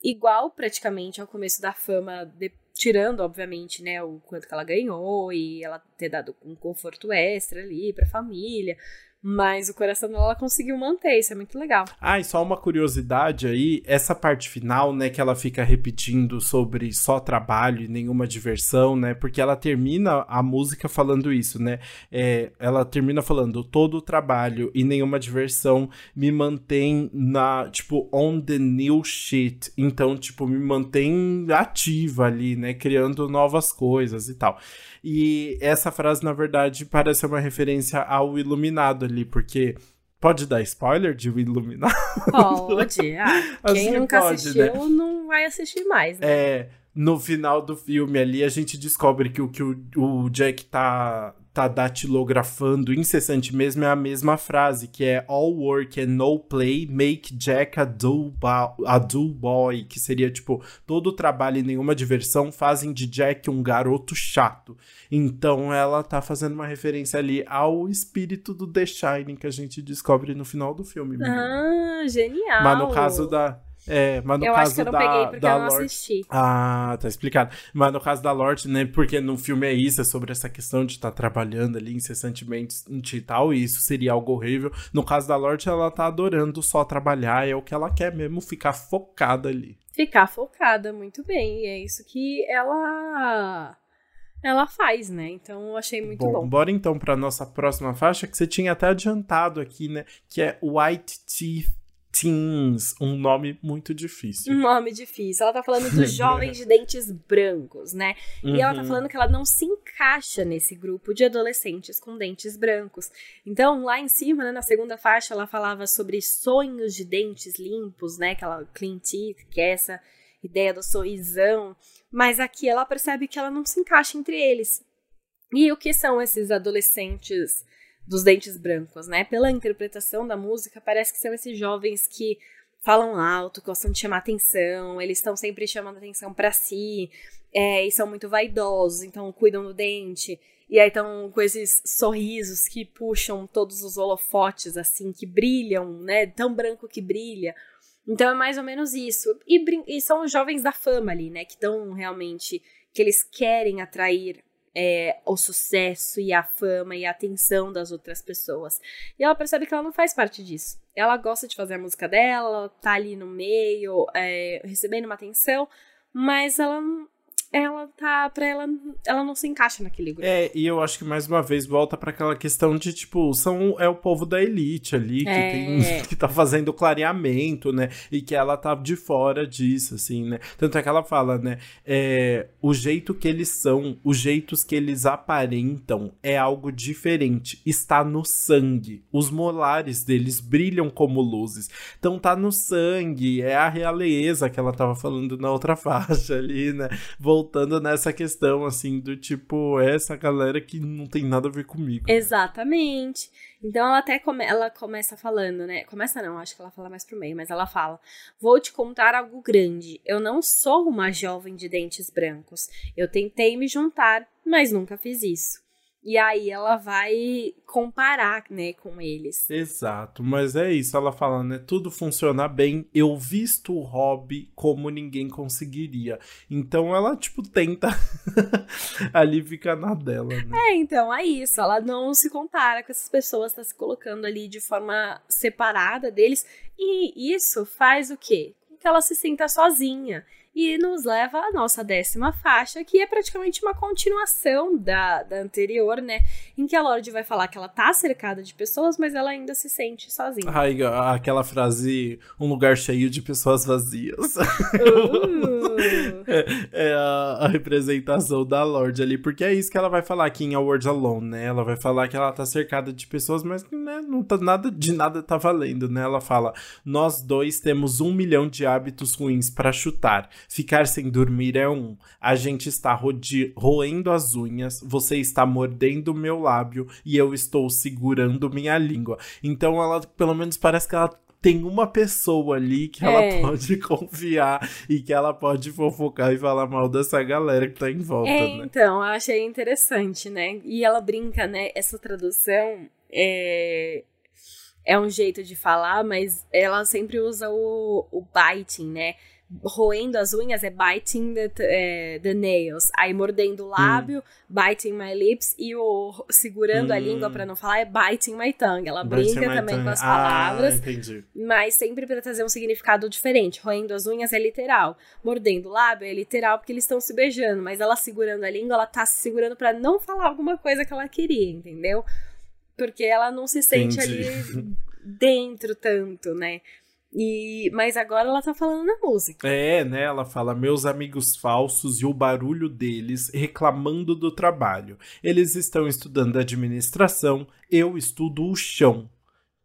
igual praticamente ao começo da fama, de, tirando, obviamente, né, o quanto que ela ganhou e ela ter dado um conforto extra ali pra família. Mas o coração dela ela conseguiu manter, isso é muito legal. Ah, e só uma curiosidade aí, essa parte final, né, que ela fica repetindo sobre só trabalho e nenhuma diversão, né, porque ela termina a música falando isso, né, é, ela termina falando, todo o trabalho e nenhuma diversão me mantém na, tipo, on the new shit, então, tipo, me mantém ativa ali, né, criando novas coisas e tal. E essa frase, na verdade, parece uma referência ao Iluminado ali, porque Pode dar spoiler de O Iluminado? Pode. Ah, quem nunca pode, assistiu né? não vai assistir mais, né? É, no final do filme ali, a gente descobre que o que o, o Jack tá tá datilografando incessante mesmo é a mesma frase, que é all work and no play make Jack a dull, a dull boy, que seria tipo, todo trabalho e nenhuma diversão fazem de Jack um garoto chato. Então ela tá fazendo uma referência ali ao espírito do The Shining que a gente descobre no final do filme. Ah, genial! Mas no caso da é, mas no eu caso acho que eu não da, peguei porque eu não Lorde... assisti. Ah, tá explicado. Mas no caso da Lorde, né, porque no filme é isso, é sobre essa questão de estar tá trabalhando ali incessantemente e tal, e isso seria algo horrível. No caso da Lorde, ela tá adorando só trabalhar, é o que ela quer mesmo, ficar focada ali. Ficar focada, muito bem, e é isso que ela ela faz, né? Então eu achei muito bom. bom. Bora então para nossa próxima faixa que você tinha até adiantado aqui, né? Que é White Teeth Teens, um nome muito difícil. Um nome difícil. Ela tá falando dos jovens de dentes brancos, né? Uhum. E ela tá uhum. falando que ela não se encaixa nesse grupo de adolescentes com dentes brancos. Então, lá em cima, né, na segunda faixa, ela falava sobre sonhos de dentes limpos, né? Aquela clean teeth, que é essa ideia do sorrisão. Mas aqui ela percebe que ela não se encaixa entre eles. E o que são esses adolescentes dos dentes brancos, né? Pela interpretação da música, parece que são esses jovens que falam alto, gostam de chamar atenção, eles estão sempre chamando atenção para si, é, e são muito vaidosos, então cuidam do dente. E aí estão com esses sorrisos que puxam todos os holofotes, assim, que brilham, né? Tão branco que brilha. Então é mais ou menos isso. E, e são os jovens da fama ali, né? Que estão realmente. que eles querem atrair é, o sucesso e a fama e a atenção das outras pessoas. E ela percebe que ela não faz parte disso. Ela gosta de fazer a música dela, tá ali no meio, é, recebendo uma atenção, mas ela ela tá para ela ela não se encaixa naquele grupo. É, e eu acho que mais uma vez volta para aquela questão de tipo, são é o povo da elite ali que é. tem que tá fazendo clareamento, né? E que ela tá de fora disso assim, né? Tanto é que ela fala, né, é, o jeito que eles são, os jeitos que eles aparentam é algo diferente, está no sangue. Os molares deles brilham como luzes. Então tá no sangue, é a realeza que ela tava falando na outra faixa ali, né? Voltando nessa questão, assim, do tipo, é essa galera que não tem nada a ver comigo. Exatamente. Então ela até come ela começa falando, né? Começa não, acho que ela fala mais pro meio, mas ela fala: Vou te contar algo grande. Eu não sou uma jovem de dentes brancos. Eu tentei me juntar, mas nunca fiz isso. E aí ela vai comparar, né, com eles. Exato, mas é isso, ela fala, né, tudo funciona bem, eu visto o hobby como ninguém conseguiria. Então ela, tipo, tenta ali ficar na dela, né? É, então, é isso, ela não se compara com essas pessoas, tá se colocando ali de forma separada deles, e isso faz o quê? Que ela se sinta sozinha e nos leva à nossa décima faixa, que é praticamente uma continuação da, da anterior, né? Em que a Lorde vai falar que ela tá cercada de pessoas, mas ela ainda se sente sozinha. Ai, aquela frase, um lugar cheio de pessoas vazias. Uh. é, é a, a, representação da Lorde ali, porque é isso que ela vai falar aqui em A World Alone, né? Ela vai falar que ela tá cercada de pessoas, mas né, não tá nada de nada tá valendo, né? Ela fala: Nós dois temos um milhão de hábitos ruins para chutar. Ficar sem dormir é um. A gente está roendo as unhas, você está mordendo meu lábio e eu estou segurando minha língua. Então ela, pelo menos, parece que ela tem uma pessoa ali que ela é. pode confiar e que ela pode fofocar e falar mal dessa galera que tá em volta, é, né? Então, eu achei interessante, né? E ela brinca, né? Essa tradução é, é um jeito de falar, mas ela sempre usa o, o biting, né? Roendo as unhas é biting the, é, the nails. Aí mordendo o lábio, hum. biting my lips. E o segurando hum. a língua para não falar é biting my tongue. Ela biting brinca também tongue. com as palavras. Ah, entendi. Mas sempre para trazer um significado diferente. Roendo as unhas é literal. Mordendo o lábio é literal porque eles estão se beijando. Mas ela segurando a língua, ela tá se segurando para não falar alguma coisa que ela queria, entendeu? Porque ela não se sente entendi. ali dentro tanto, né? E, mas agora ela tá falando na música. É, né? Ela fala: meus amigos falsos e o barulho deles reclamando do trabalho. Eles estão estudando administração, eu estudo o chão.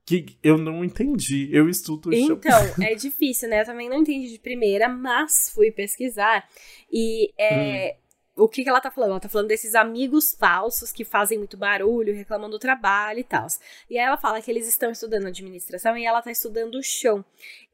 Que eu não entendi. Eu estudo o então, chão. Então, é difícil, né? Eu também não entendi de primeira, mas fui pesquisar. E é, hum o que, que ela tá falando? Ela tá falando desses amigos falsos que fazem muito barulho, reclamam do trabalho e tal. E aí ela fala que eles estão estudando administração e ela tá estudando o chão.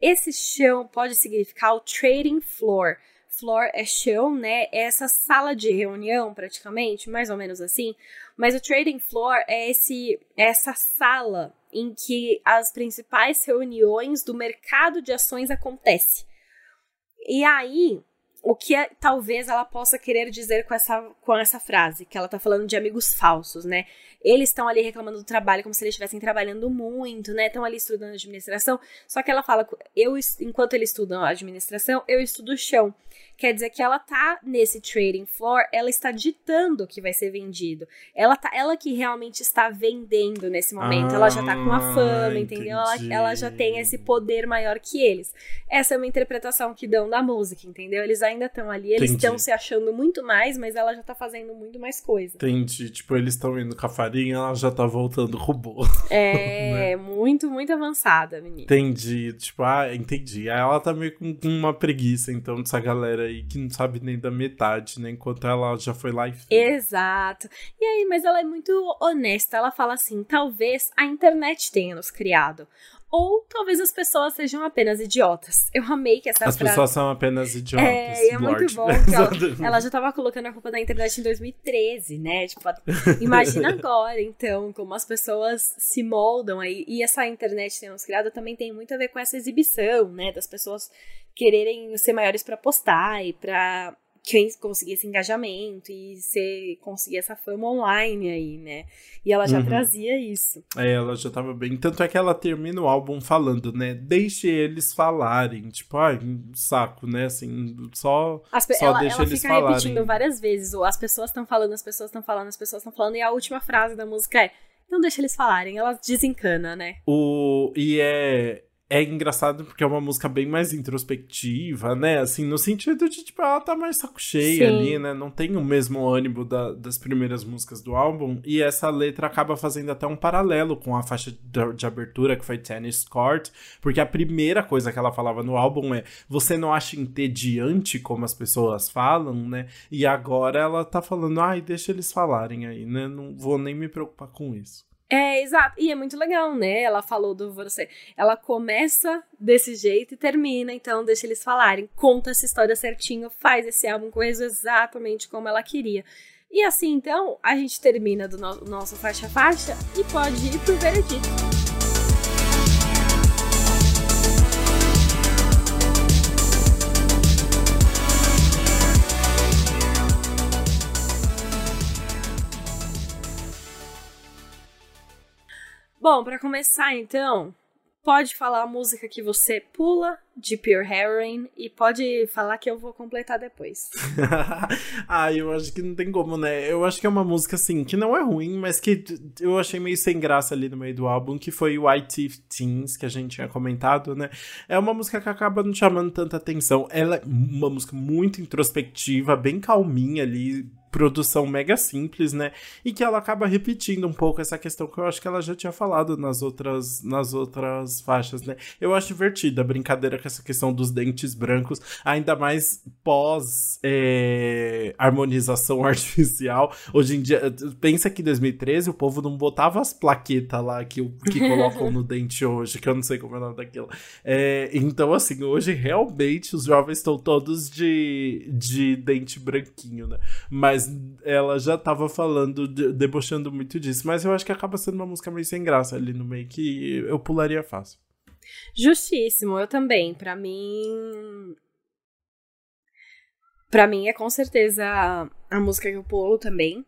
Esse chão pode significar o trading floor. Floor é chão, né? É essa sala de reunião, praticamente, mais ou menos assim. Mas o trading floor é esse, é essa sala em que as principais reuniões do mercado de ações acontecem. E aí, o que é, talvez ela possa querer dizer com essa, com essa frase, que ela tá falando de amigos falsos, né? Eles estão ali reclamando do trabalho como se eles estivessem trabalhando muito, né? Estão ali estudando administração. Só que ela fala, eu, enquanto eles estudam administração, eu estudo chão. Quer dizer que ela tá nesse trading floor, ela está ditando o que vai ser vendido. Ela tá, ela que realmente está vendendo nesse momento. Ah, ela já tá com a ah, fama, entendeu? Ela, ela já tem esse poder maior que eles. Essa é uma interpretação que dão da música, entendeu? Eles ainda estão ali, eles estão se achando muito mais, mas ela já tá fazendo muito mais coisa. Entendi. Tipo, eles estão indo com a farinha, ela já tá voltando robô. É, né? muito, muito avançada, menina. Entendi. Tipo, ah, entendi. Aí ela tá meio com uma preguiça, então, dessa galera aí que não sabe nem da metade, né? Enquanto ela já foi lá e fez. Exato. E aí, mas ela é muito honesta. Ela fala assim: talvez a internet tenha nos criado. Ou talvez as pessoas sejam apenas idiotas. Eu amei que essa As frase... pessoas são apenas idiotas. É, e é muito bom que ela, ela, já tava colocando a culpa da internet em 2013, né? Tipo, imagina agora, então, como as pessoas se moldam aí. E essa internet temos criado também tem muito a ver com essa exibição, né? Das pessoas quererem ser maiores para postar e para quem conseguir esse engajamento e ser, conseguir essa fama online aí, né? E ela já uhum. trazia isso. É, ela já tava bem. Tanto é que ela termina o álbum falando, né? Deixe eles falarem. Tipo, ai, saco, né? Assim, só, As, só ela, deixa ela eles falarem. fica repetindo várias vezes. Ou as pessoas estão falando, as pessoas estão falando, as pessoas estão falando. E a última frase da música é. Não deixa eles falarem, ela desencana, né? O, e é, é engraçado porque é uma música bem mais introspectiva, né? Assim, no sentido de, tipo, ela tá mais saco cheia Sim. ali, né? Não tem o mesmo ânimo da, das primeiras músicas do álbum. E essa letra acaba fazendo até um paralelo com a faixa de, de abertura, que foi Tennis Court. Porque a primeira coisa que ela falava no álbum é: você não acha entediante como as pessoas falam, né? E agora ela tá falando, ai, deixa eles falarem aí, né? Não vou nem me preocupar com isso. É, exato. E é muito legal, né? Ela falou do você. Ela começa desse jeito e termina, então deixa eles falarem. Conta essa história certinho, faz esse álbum coeso exatamente como ela queria. E assim, então, a gente termina do no nosso faixa-faixa e pode ir pro veredito. Bom, para começar então, pode falar a música que você pula de Pure Heroin e pode falar que eu vou completar depois. ah, eu acho que não tem como, né? Eu acho que é uma música assim que não é ruim, mas que eu achei meio sem graça ali no meio do álbum, que foi White Teeth Teens, que a gente tinha comentado, né? É uma música que acaba não chamando tanta atenção. Ela é uma música muito introspectiva, bem calminha ali, produção mega simples, né? E que ela acaba repetindo um pouco essa questão que eu acho que ela já tinha falado nas outras, nas outras faixas, né? Eu acho divertida a brincadeira com essa questão dos dentes brancos, ainda mais pós é, harmonização artificial. Hoje em dia, pensa que em 2013 o povo não botava as plaquetas lá que, que colocam no dente hoje, que eu não sei como é o nome daquilo. É, então, assim, hoje realmente os jovens estão todos de, de dente branquinho, né? Mas mas ela já tava falando, de, debochando muito disso. Mas eu acho que acaba sendo uma música meio sem graça ali no meio, que eu pularia fácil. Justíssimo, eu também. Para mim. Para mim é com certeza a, a música que eu pulo também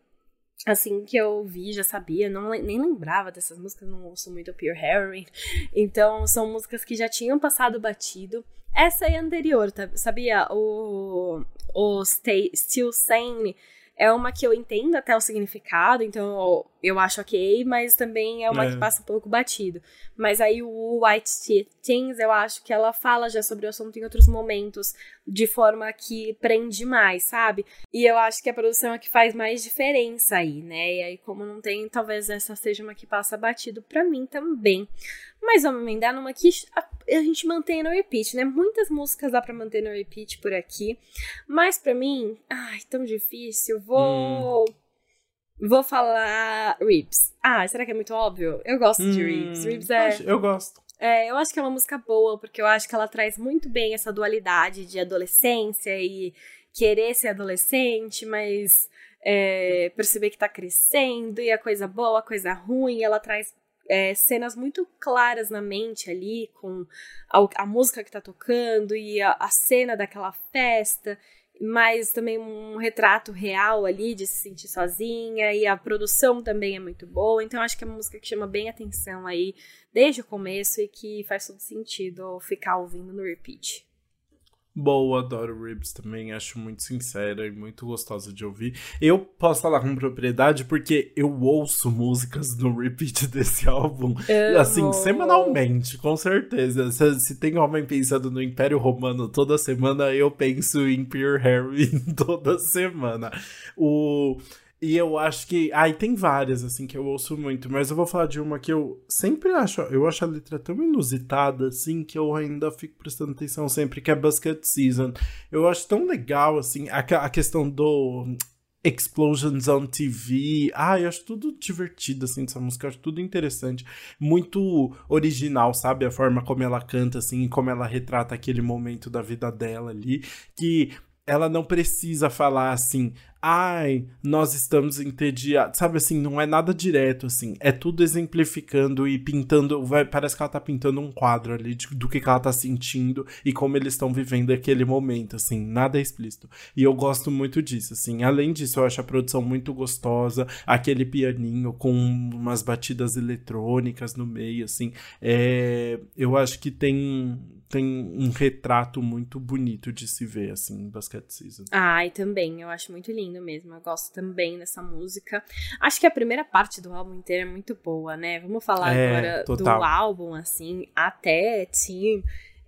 assim que eu vi, já sabia, não, nem lembrava dessas músicas, não ouço muito Pure Heroin. Então, são músicas que já tinham passado batido. Essa é anterior, tá, sabia? O, o Stay, Still Sane é uma que eu entendo até o significado, então eu acho ok, mas também é uma é. que passa um pouco batido. Mas aí o White Things, eu acho que ela fala já sobre o assunto em outros momentos, de forma que prende mais, sabe? E eu acho que a produção é que faz mais diferença aí, né? E aí, como não tem, talvez essa seja uma que passa batido para mim também. Mas vamos emendar numa que a gente mantém no repeat, né? Muitas músicas dá pra manter no repeat por aqui. Mas para mim, ai, tão difícil. Vou. Hum. Vou falar Ribs. Ah, será que é muito óbvio? Eu gosto hum, de Ribs. Ribs é. Eu gosto. É, eu acho que é uma música boa, porque eu acho que ela traz muito bem essa dualidade de adolescência e querer ser adolescente, mas é, perceber que tá crescendo e a coisa boa, a coisa ruim. Ela traz é, cenas muito claras na mente ali, com a, a música que tá tocando e a, a, cena daquela festa. mas também um retrato real ali de se sentir sozinha e a produção também é muito boa. Então acho que é uma música que chama bem atenção aí desde o começo e que faz todo sentido ficar ouvindo no repeat. Boa, adoro Ribs também, acho muito sincera e muito gostosa de ouvir. Eu posso falar com propriedade porque eu ouço músicas no repeat desse álbum, Amo. assim, semanalmente, com certeza. Se, se, tem homem pensando no Império Romano toda semana, eu penso em Pure Harry toda semana. O e eu acho que. Ai, ah, tem várias, assim, que eu ouço muito, mas eu vou falar de uma que eu sempre acho. Eu acho a letra tão inusitada, assim, que eu ainda fico prestando atenção sempre, que é Basket Season. Eu acho tão legal, assim, a, a questão do. Explosions on TV. Ah, eu acho tudo divertido, assim, dessa música. Eu acho tudo interessante. Muito original, sabe? A forma como ela canta, assim, e como ela retrata aquele momento da vida dela ali. Que ela não precisa falar assim, ai, nós estamos entediados. Sabe assim, não é nada direto, assim. É tudo exemplificando e pintando. Vai, parece que ela tá pintando um quadro ali de, do que, que ela tá sentindo e como eles estão vivendo aquele momento, assim. Nada é explícito. E eu gosto muito disso, assim. Além disso, eu acho a produção muito gostosa. Aquele pianinho com umas batidas eletrônicas no meio, assim. É, eu acho que tem tem um retrato muito bonito de se ver, assim, em Basket Season. Ah, e também, eu acho muito lindo mesmo. Eu gosto também dessa música. Acho que a primeira parte do álbum inteiro é muito boa, né? Vamos falar é, agora total. do álbum, assim, até Team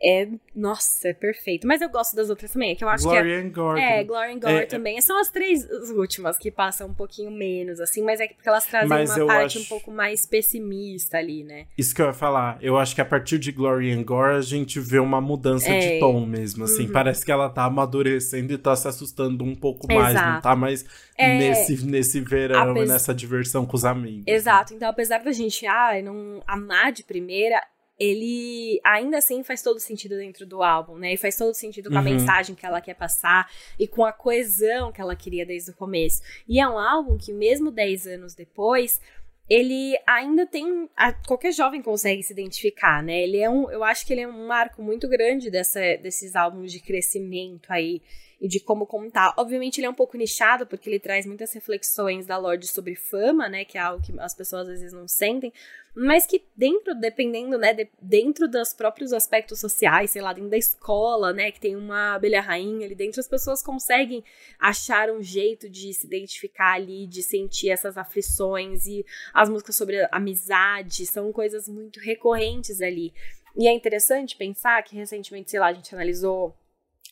é, nossa, é perfeito. Mas eu gosto das outras também, é que eu acho Gloria que é, and Gordon. É, Gloria and Gordon é, também. São as três as últimas que passam um pouquinho menos, assim, mas é porque elas trazem uma parte acho... um pouco mais pessimista ali, né? Isso que eu ia falar. Eu acho que a partir de Gloria and Gore a gente vê uma mudança é. de tom mesmo, assim. Uhum. Parece que ela tá amadurecendo e tá se assustando um pouco Exato. mais, não tá mais é, nesse, nesse verão, apes... nessa diversão com os amigos. Exato. Né? Então, apesar da gente ah, não amar de primeira, ele ainda assim faz todo sentido dentro do álbum, né? E faz todo sentido com a uhum. mensagem que ela quer passar e com a coesão que ela queria desde o começo. E é um álbum que, mesmo 10 anos depois, ele ainda tem. A, qualquer jovem consegue se identificar, né? Ele é um. Eu acho que ele é um marco muito grande dessa, desses álbuns de crescimento aí e de como contar. Obviamente ele é um pouco nichado, porque ele traz muitas reflexões da Lorde sobre fama, né, que é algo que as pessoas às vezes não sentem, mas que dentro, dependendo, né, de, dentro dos próprios aspectos sociais, sei lá, dentro da escola, né, que tem uma abelha rainha ali dentro, as pessoas conseguem achar um jeito de se identificar ali, de sentir essas aflições e as músicas sobre amizade são coisas muito recorrentes ali. E é interessante pensar que recentemente, sei lá, a gente analisou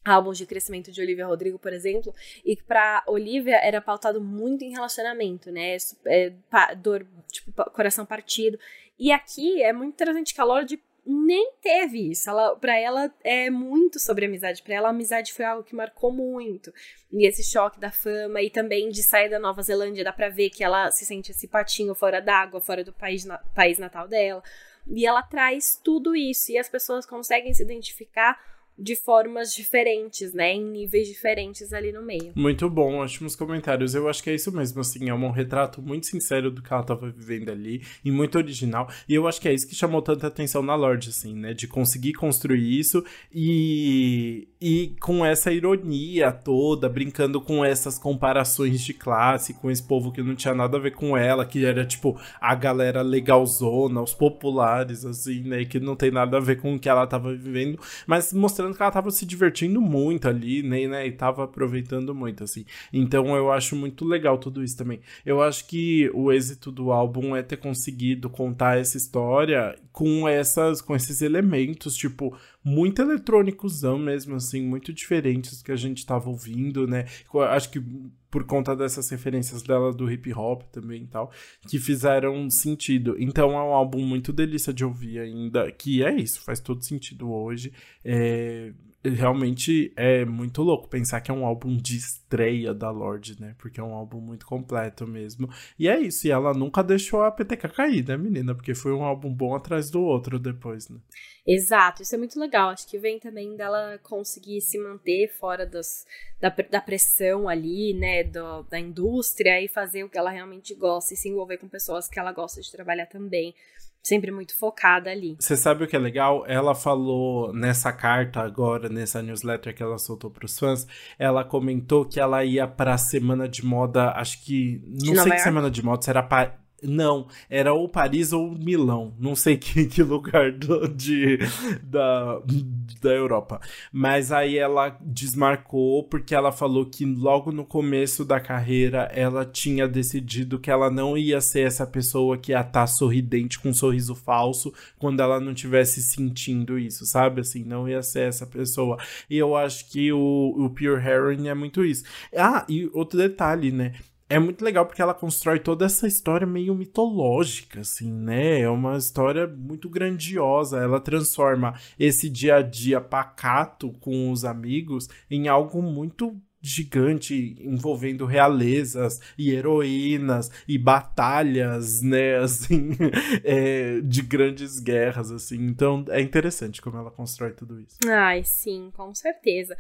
álbuns de crescimento de Olivia Rodrigo, por exemplo, e que pra Olivia era pautado muito em relacionamento, né? É, dor, tipo, coração partido. E aqui é muito interessante que a Lorde nem teve isso. Ela, para ela é muito sobre amizade. Para ela a amizade foi algo que marcou muito. E esse choque da fama e também de sair da Nova Zelândia, dá para ver que ela se sente esse patinho fora d'água, fora do país, na, país natal dela. E ela traz tudo isso e as pessoas conseguem se identificar de formas diferentes, né? Em níveis diferentes ali no meio. Muito bom, ótimos comentários. Eu acho que é isso mesmo, assim, é um retrato muito sincero do que ela estava vivendo ali e muito original. E eu acho que é isso que chamou tanta atenção na Lorde, assim, né? De conseguir construir isso e, e com essa ironia toda, brincando com essas comparações de classe, com esse povo que não tinha nada a ver com ela, que era tipo a galera legalzona, os populares, assim, né? Que não tem nada a ver com o que ela estava vivendo, mas mostrando mostrando que ela tava se divertindo muito ali, né, né, e tava aproveitando muito, assim. Então eu acho muito legal tudo isso também. Eu acho que o êxito do álbum é ter conseguido contar essa história com essas, com esses elementos, tipo, muito eletrônicosão mesmo, assim, muito diferentes que a gente tava ouvindo, né? Acho que por conta dessas referências dela do hip hop também e tal, que fizeram sentido. Então é um álbum muito delícia de ouvir ainda, que é isso, faz todo sentido hoje. É, realmente é muito louco pensar que é um álbum de estreia da Lorde, né? Porque é um álbum muito completo mesmo. E é isso, e ela nunca deixou a PTK cair, né, menina? Porque foi um álbum bom atrás do outro depois, né? Exato, isso é muito legal. Acho que vem também dela conseguir se manter fora da, da pressão ali, né, do, da indústria e fazer o que ela realmente gosta e se envolver com pessoas que ela gosta de trabalhar também. Sempre muito focada ali. Você sabe o que é legal? Ela falou nessa carta agora, nessa newsletter que ela soltou para os fãs, ela comentou que ela ia para a semana de moda, acho que não De sei que semana de moda, será pa... não, era ou Paris ou Milão, não sei que, que lugar do- de, da, da Europa. Mas aí ela desmarcou porque ela falou que logo no começo da carreira ela tinha decidido que ela não ia ser essa pessoa que ia estar sorridente com um sorriso falso quando ela não tivesse sentindo isso, sabe? Assim, não ia ser essa pessoa. E eu acho que o, o Pure Heroine é muito isso. Ah, e outro detalhe, né? É muito legal porque ela constrói toda essa história meio mitológica, assim, né? É uma história muito grandiosa. Ela transforma esse dia a dia pacato com os amigos em algo muito gigante envolvendo realezas e heroínas e batalhas, né, assim, é, de grandes guerras, assim. Então é interessante como ela constrói tudo isso. Ai, sim, com certeza.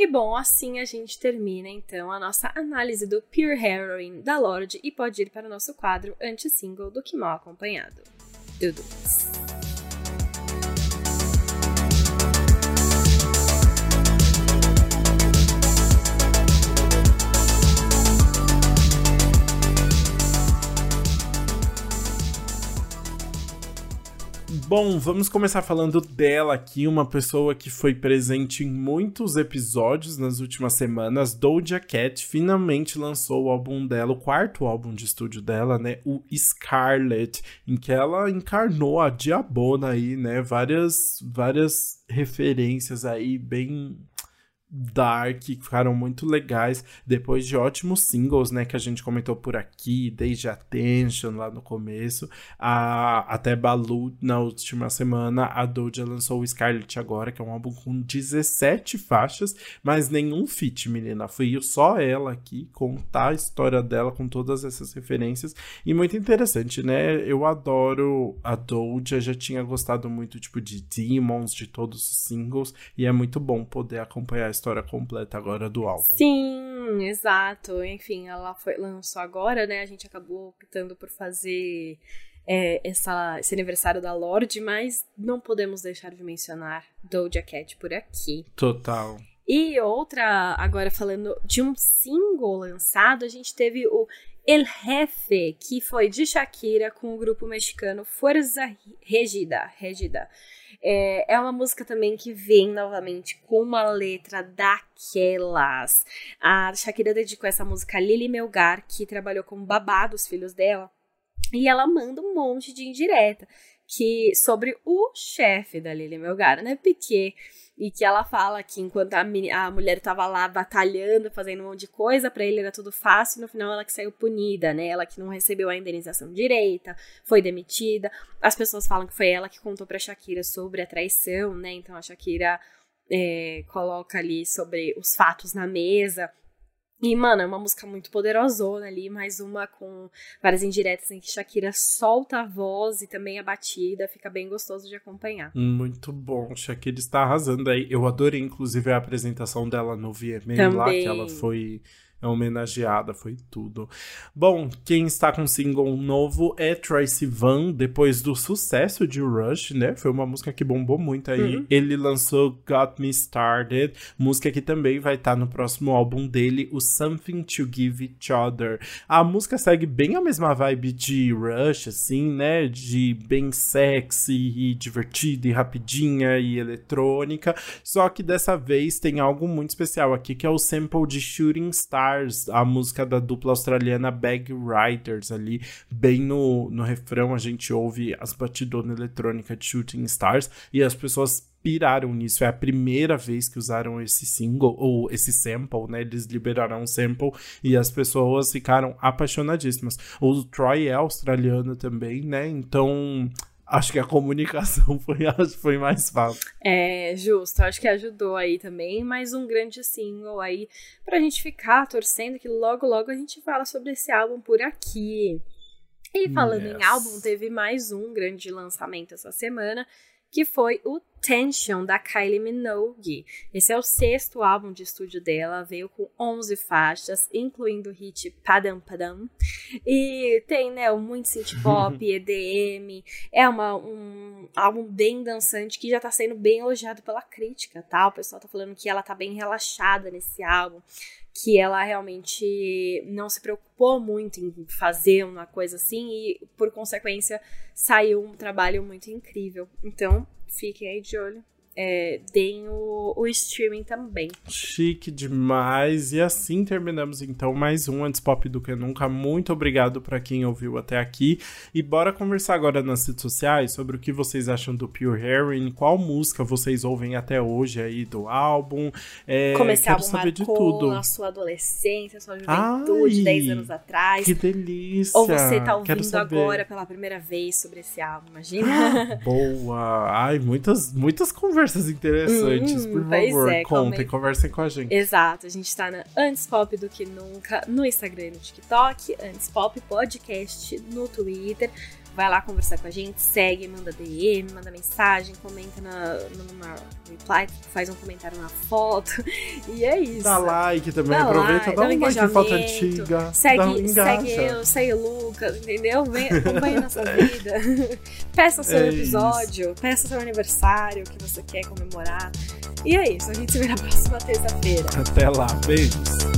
E bom, assim a gente termina então a nossa análise do Pure Heroine da Lorde e pode ir para o nosso quadro anti-single do Que Mal Acompanhado. Dudu. Bom, vamos começar falando dela aqui, uma pessoa que foi presente em muitos episódios nas últimas semanas. Doja Cat finalmente lançou o álbum dela, o quarto álbum de estúdio dela, né? O Scarlet, em que ela encarnou a Diabona aí, né? Várias, várias referências aí bem dark, que ficaram muito legais, depois de ótimos singles, né, que a gente comentou por aqui, desde Attention lá no começo, a, até Balu na última semana, a Doja lançou o Scarlet agora, que é um álbum com 17 faixas, mas nenhum feat, menina, fui só ela aqui contar a história dela com todas essas referências, e muito interessante, né, eu adoro a Doja, já tinha gostado muito, tipo, de Demons, de todos os singles, e é muito bom poder acompanhar história completa agora do álbum. Sim, exato. Enfim, ela foi, lançou agora, né? A gente acabou optando por fazer é, essa, esse aniversário da Lorde, mas não podemos deixar de mencionar Doja Cat por aqui. Total. E outra, agora falando de um single lançado, a gente teve o El Jefe, que foi de Shakira com o grupo mexicano Fuerza Regida. Regida. É, é uma música também que vem novamente com uma letra daquelas. A Shakira dedicou essa música a Lili Melgar, que trabalhou como babá dos filhos dela. E ela manda um monte de indireta que sobre o chefe da Lili Melgar, né, Piquet, e que ela fala que enquanto a, a mulher tava lá batalhando, fazendo um monte de coisa, para ele era tudo fácil, e no final ela que saiu punida, né? Ela que não recebeu a indenização direita, foi demitida. As pessoas falam que foi ela que contou pra Shakira sobre a traição, né? Então a Shakira é, coloca ali sobre os fatos na mesa. E, mano, é uma música muito poderosona ali, mais uma com várias indiretas em que Shakira solta a voz e também a batida, fica bem gostoso de acompanhar. Muito bom, Shakira está arrasando aí. Eu adorei, inclusive, a apresentação dela no VMA lá, que ela foi homenageada, foi tudo. Bom, quem está com single novo é Tracy Van, depois do sucesso de Rush, né? Foi uma música que bombou muito aí. Uhum. Ele lançou Got Me Started, música que também vai estar no próximo álbum dele, o Something to Give Each Other. A música segue bem a mesma vibe de Rush, assim, né? De bem sexy e divertida e rapidinha e eletrônica, só que dessa vez tem algo muito especial aqui, que é o sample de Shooting Star a música da dupla australiana Bag Riders ali, bem no, no refrão a gente ouve as batidonas eletrônicas de Shooting Stars e as pessoas piraram nisso. É a primeira vez que usaram esse single, ou esse sample, né? Eles liberaram um sample e as pessoas ficaram apaixonadíssimas. O Troy é australiano também, né? Então acho que a comunicação foi, foi mais fácil. É, justo. Acho que ajudou aí também. Mais um grande single aí pra gente ficar torcendo que logo, logo a gente fala sobre esse álbum por aqui. E falando yes. em álbum, teve mais um grande lançamento essa semana, que foi o Tension, da Kylie Minogue. Esse é o sexto álbum de estúdio dela, veio com 11 faixas, incluindo o hit Padam Padam. E tem, né, muito synth pop, EDM, é uma, um álbum bem dançante que já tá sendo bem elogiado pela crítica, tá? O pessoal tá falando que ela tá bem relaxada nesse álbum, que ela realmente não se preocupou muito em fazer uma coisa assim e, por consequência, saiu um trabalho muito incrível. Então, fiquem aí de olho é, deem o, o, streaming também. Chique demais. E assim terminamos então mais um Antes Pop do que Nunca. Muito obrigado para quem ouviu até aqui. E bora conversar agora nas redes sociais sobre o que vocês acham do Pure Heroin, qual música vocês ouvem até hoje aí do álbum. É, esse álbum saber de tudo. na sua adolescência, sua juventude, Ai, 10 anos atrás. Que delícia! Ou você tá ouvindo agora pela primeira vez sobre esse álbum, imagina? Boa! Ai, muitas, muitas conversas conversas interessantes, hum, por favor. É, Contem, conversem com a gente. Exato, a gente tá na Antes Pop do que nunca no Instagram e no TikTok, Antes Pop Podcast no Twitter vai lá conversar com a gente, segue, manda DM, manda mensagem, comenta na, numa reply, faz um comentário na foto. E é isso. Dá like também, dá aproveita, like, dá um like de foto antiga. Segue, segue eu, segue o Lucas, entendeu? Vem, acompanha nossa vida. Peça seu é episódio, isso. peça seu aniversário que você quer comemorar. E é isso, a gente se vê na próxima terça-feira. Até lá, beijos.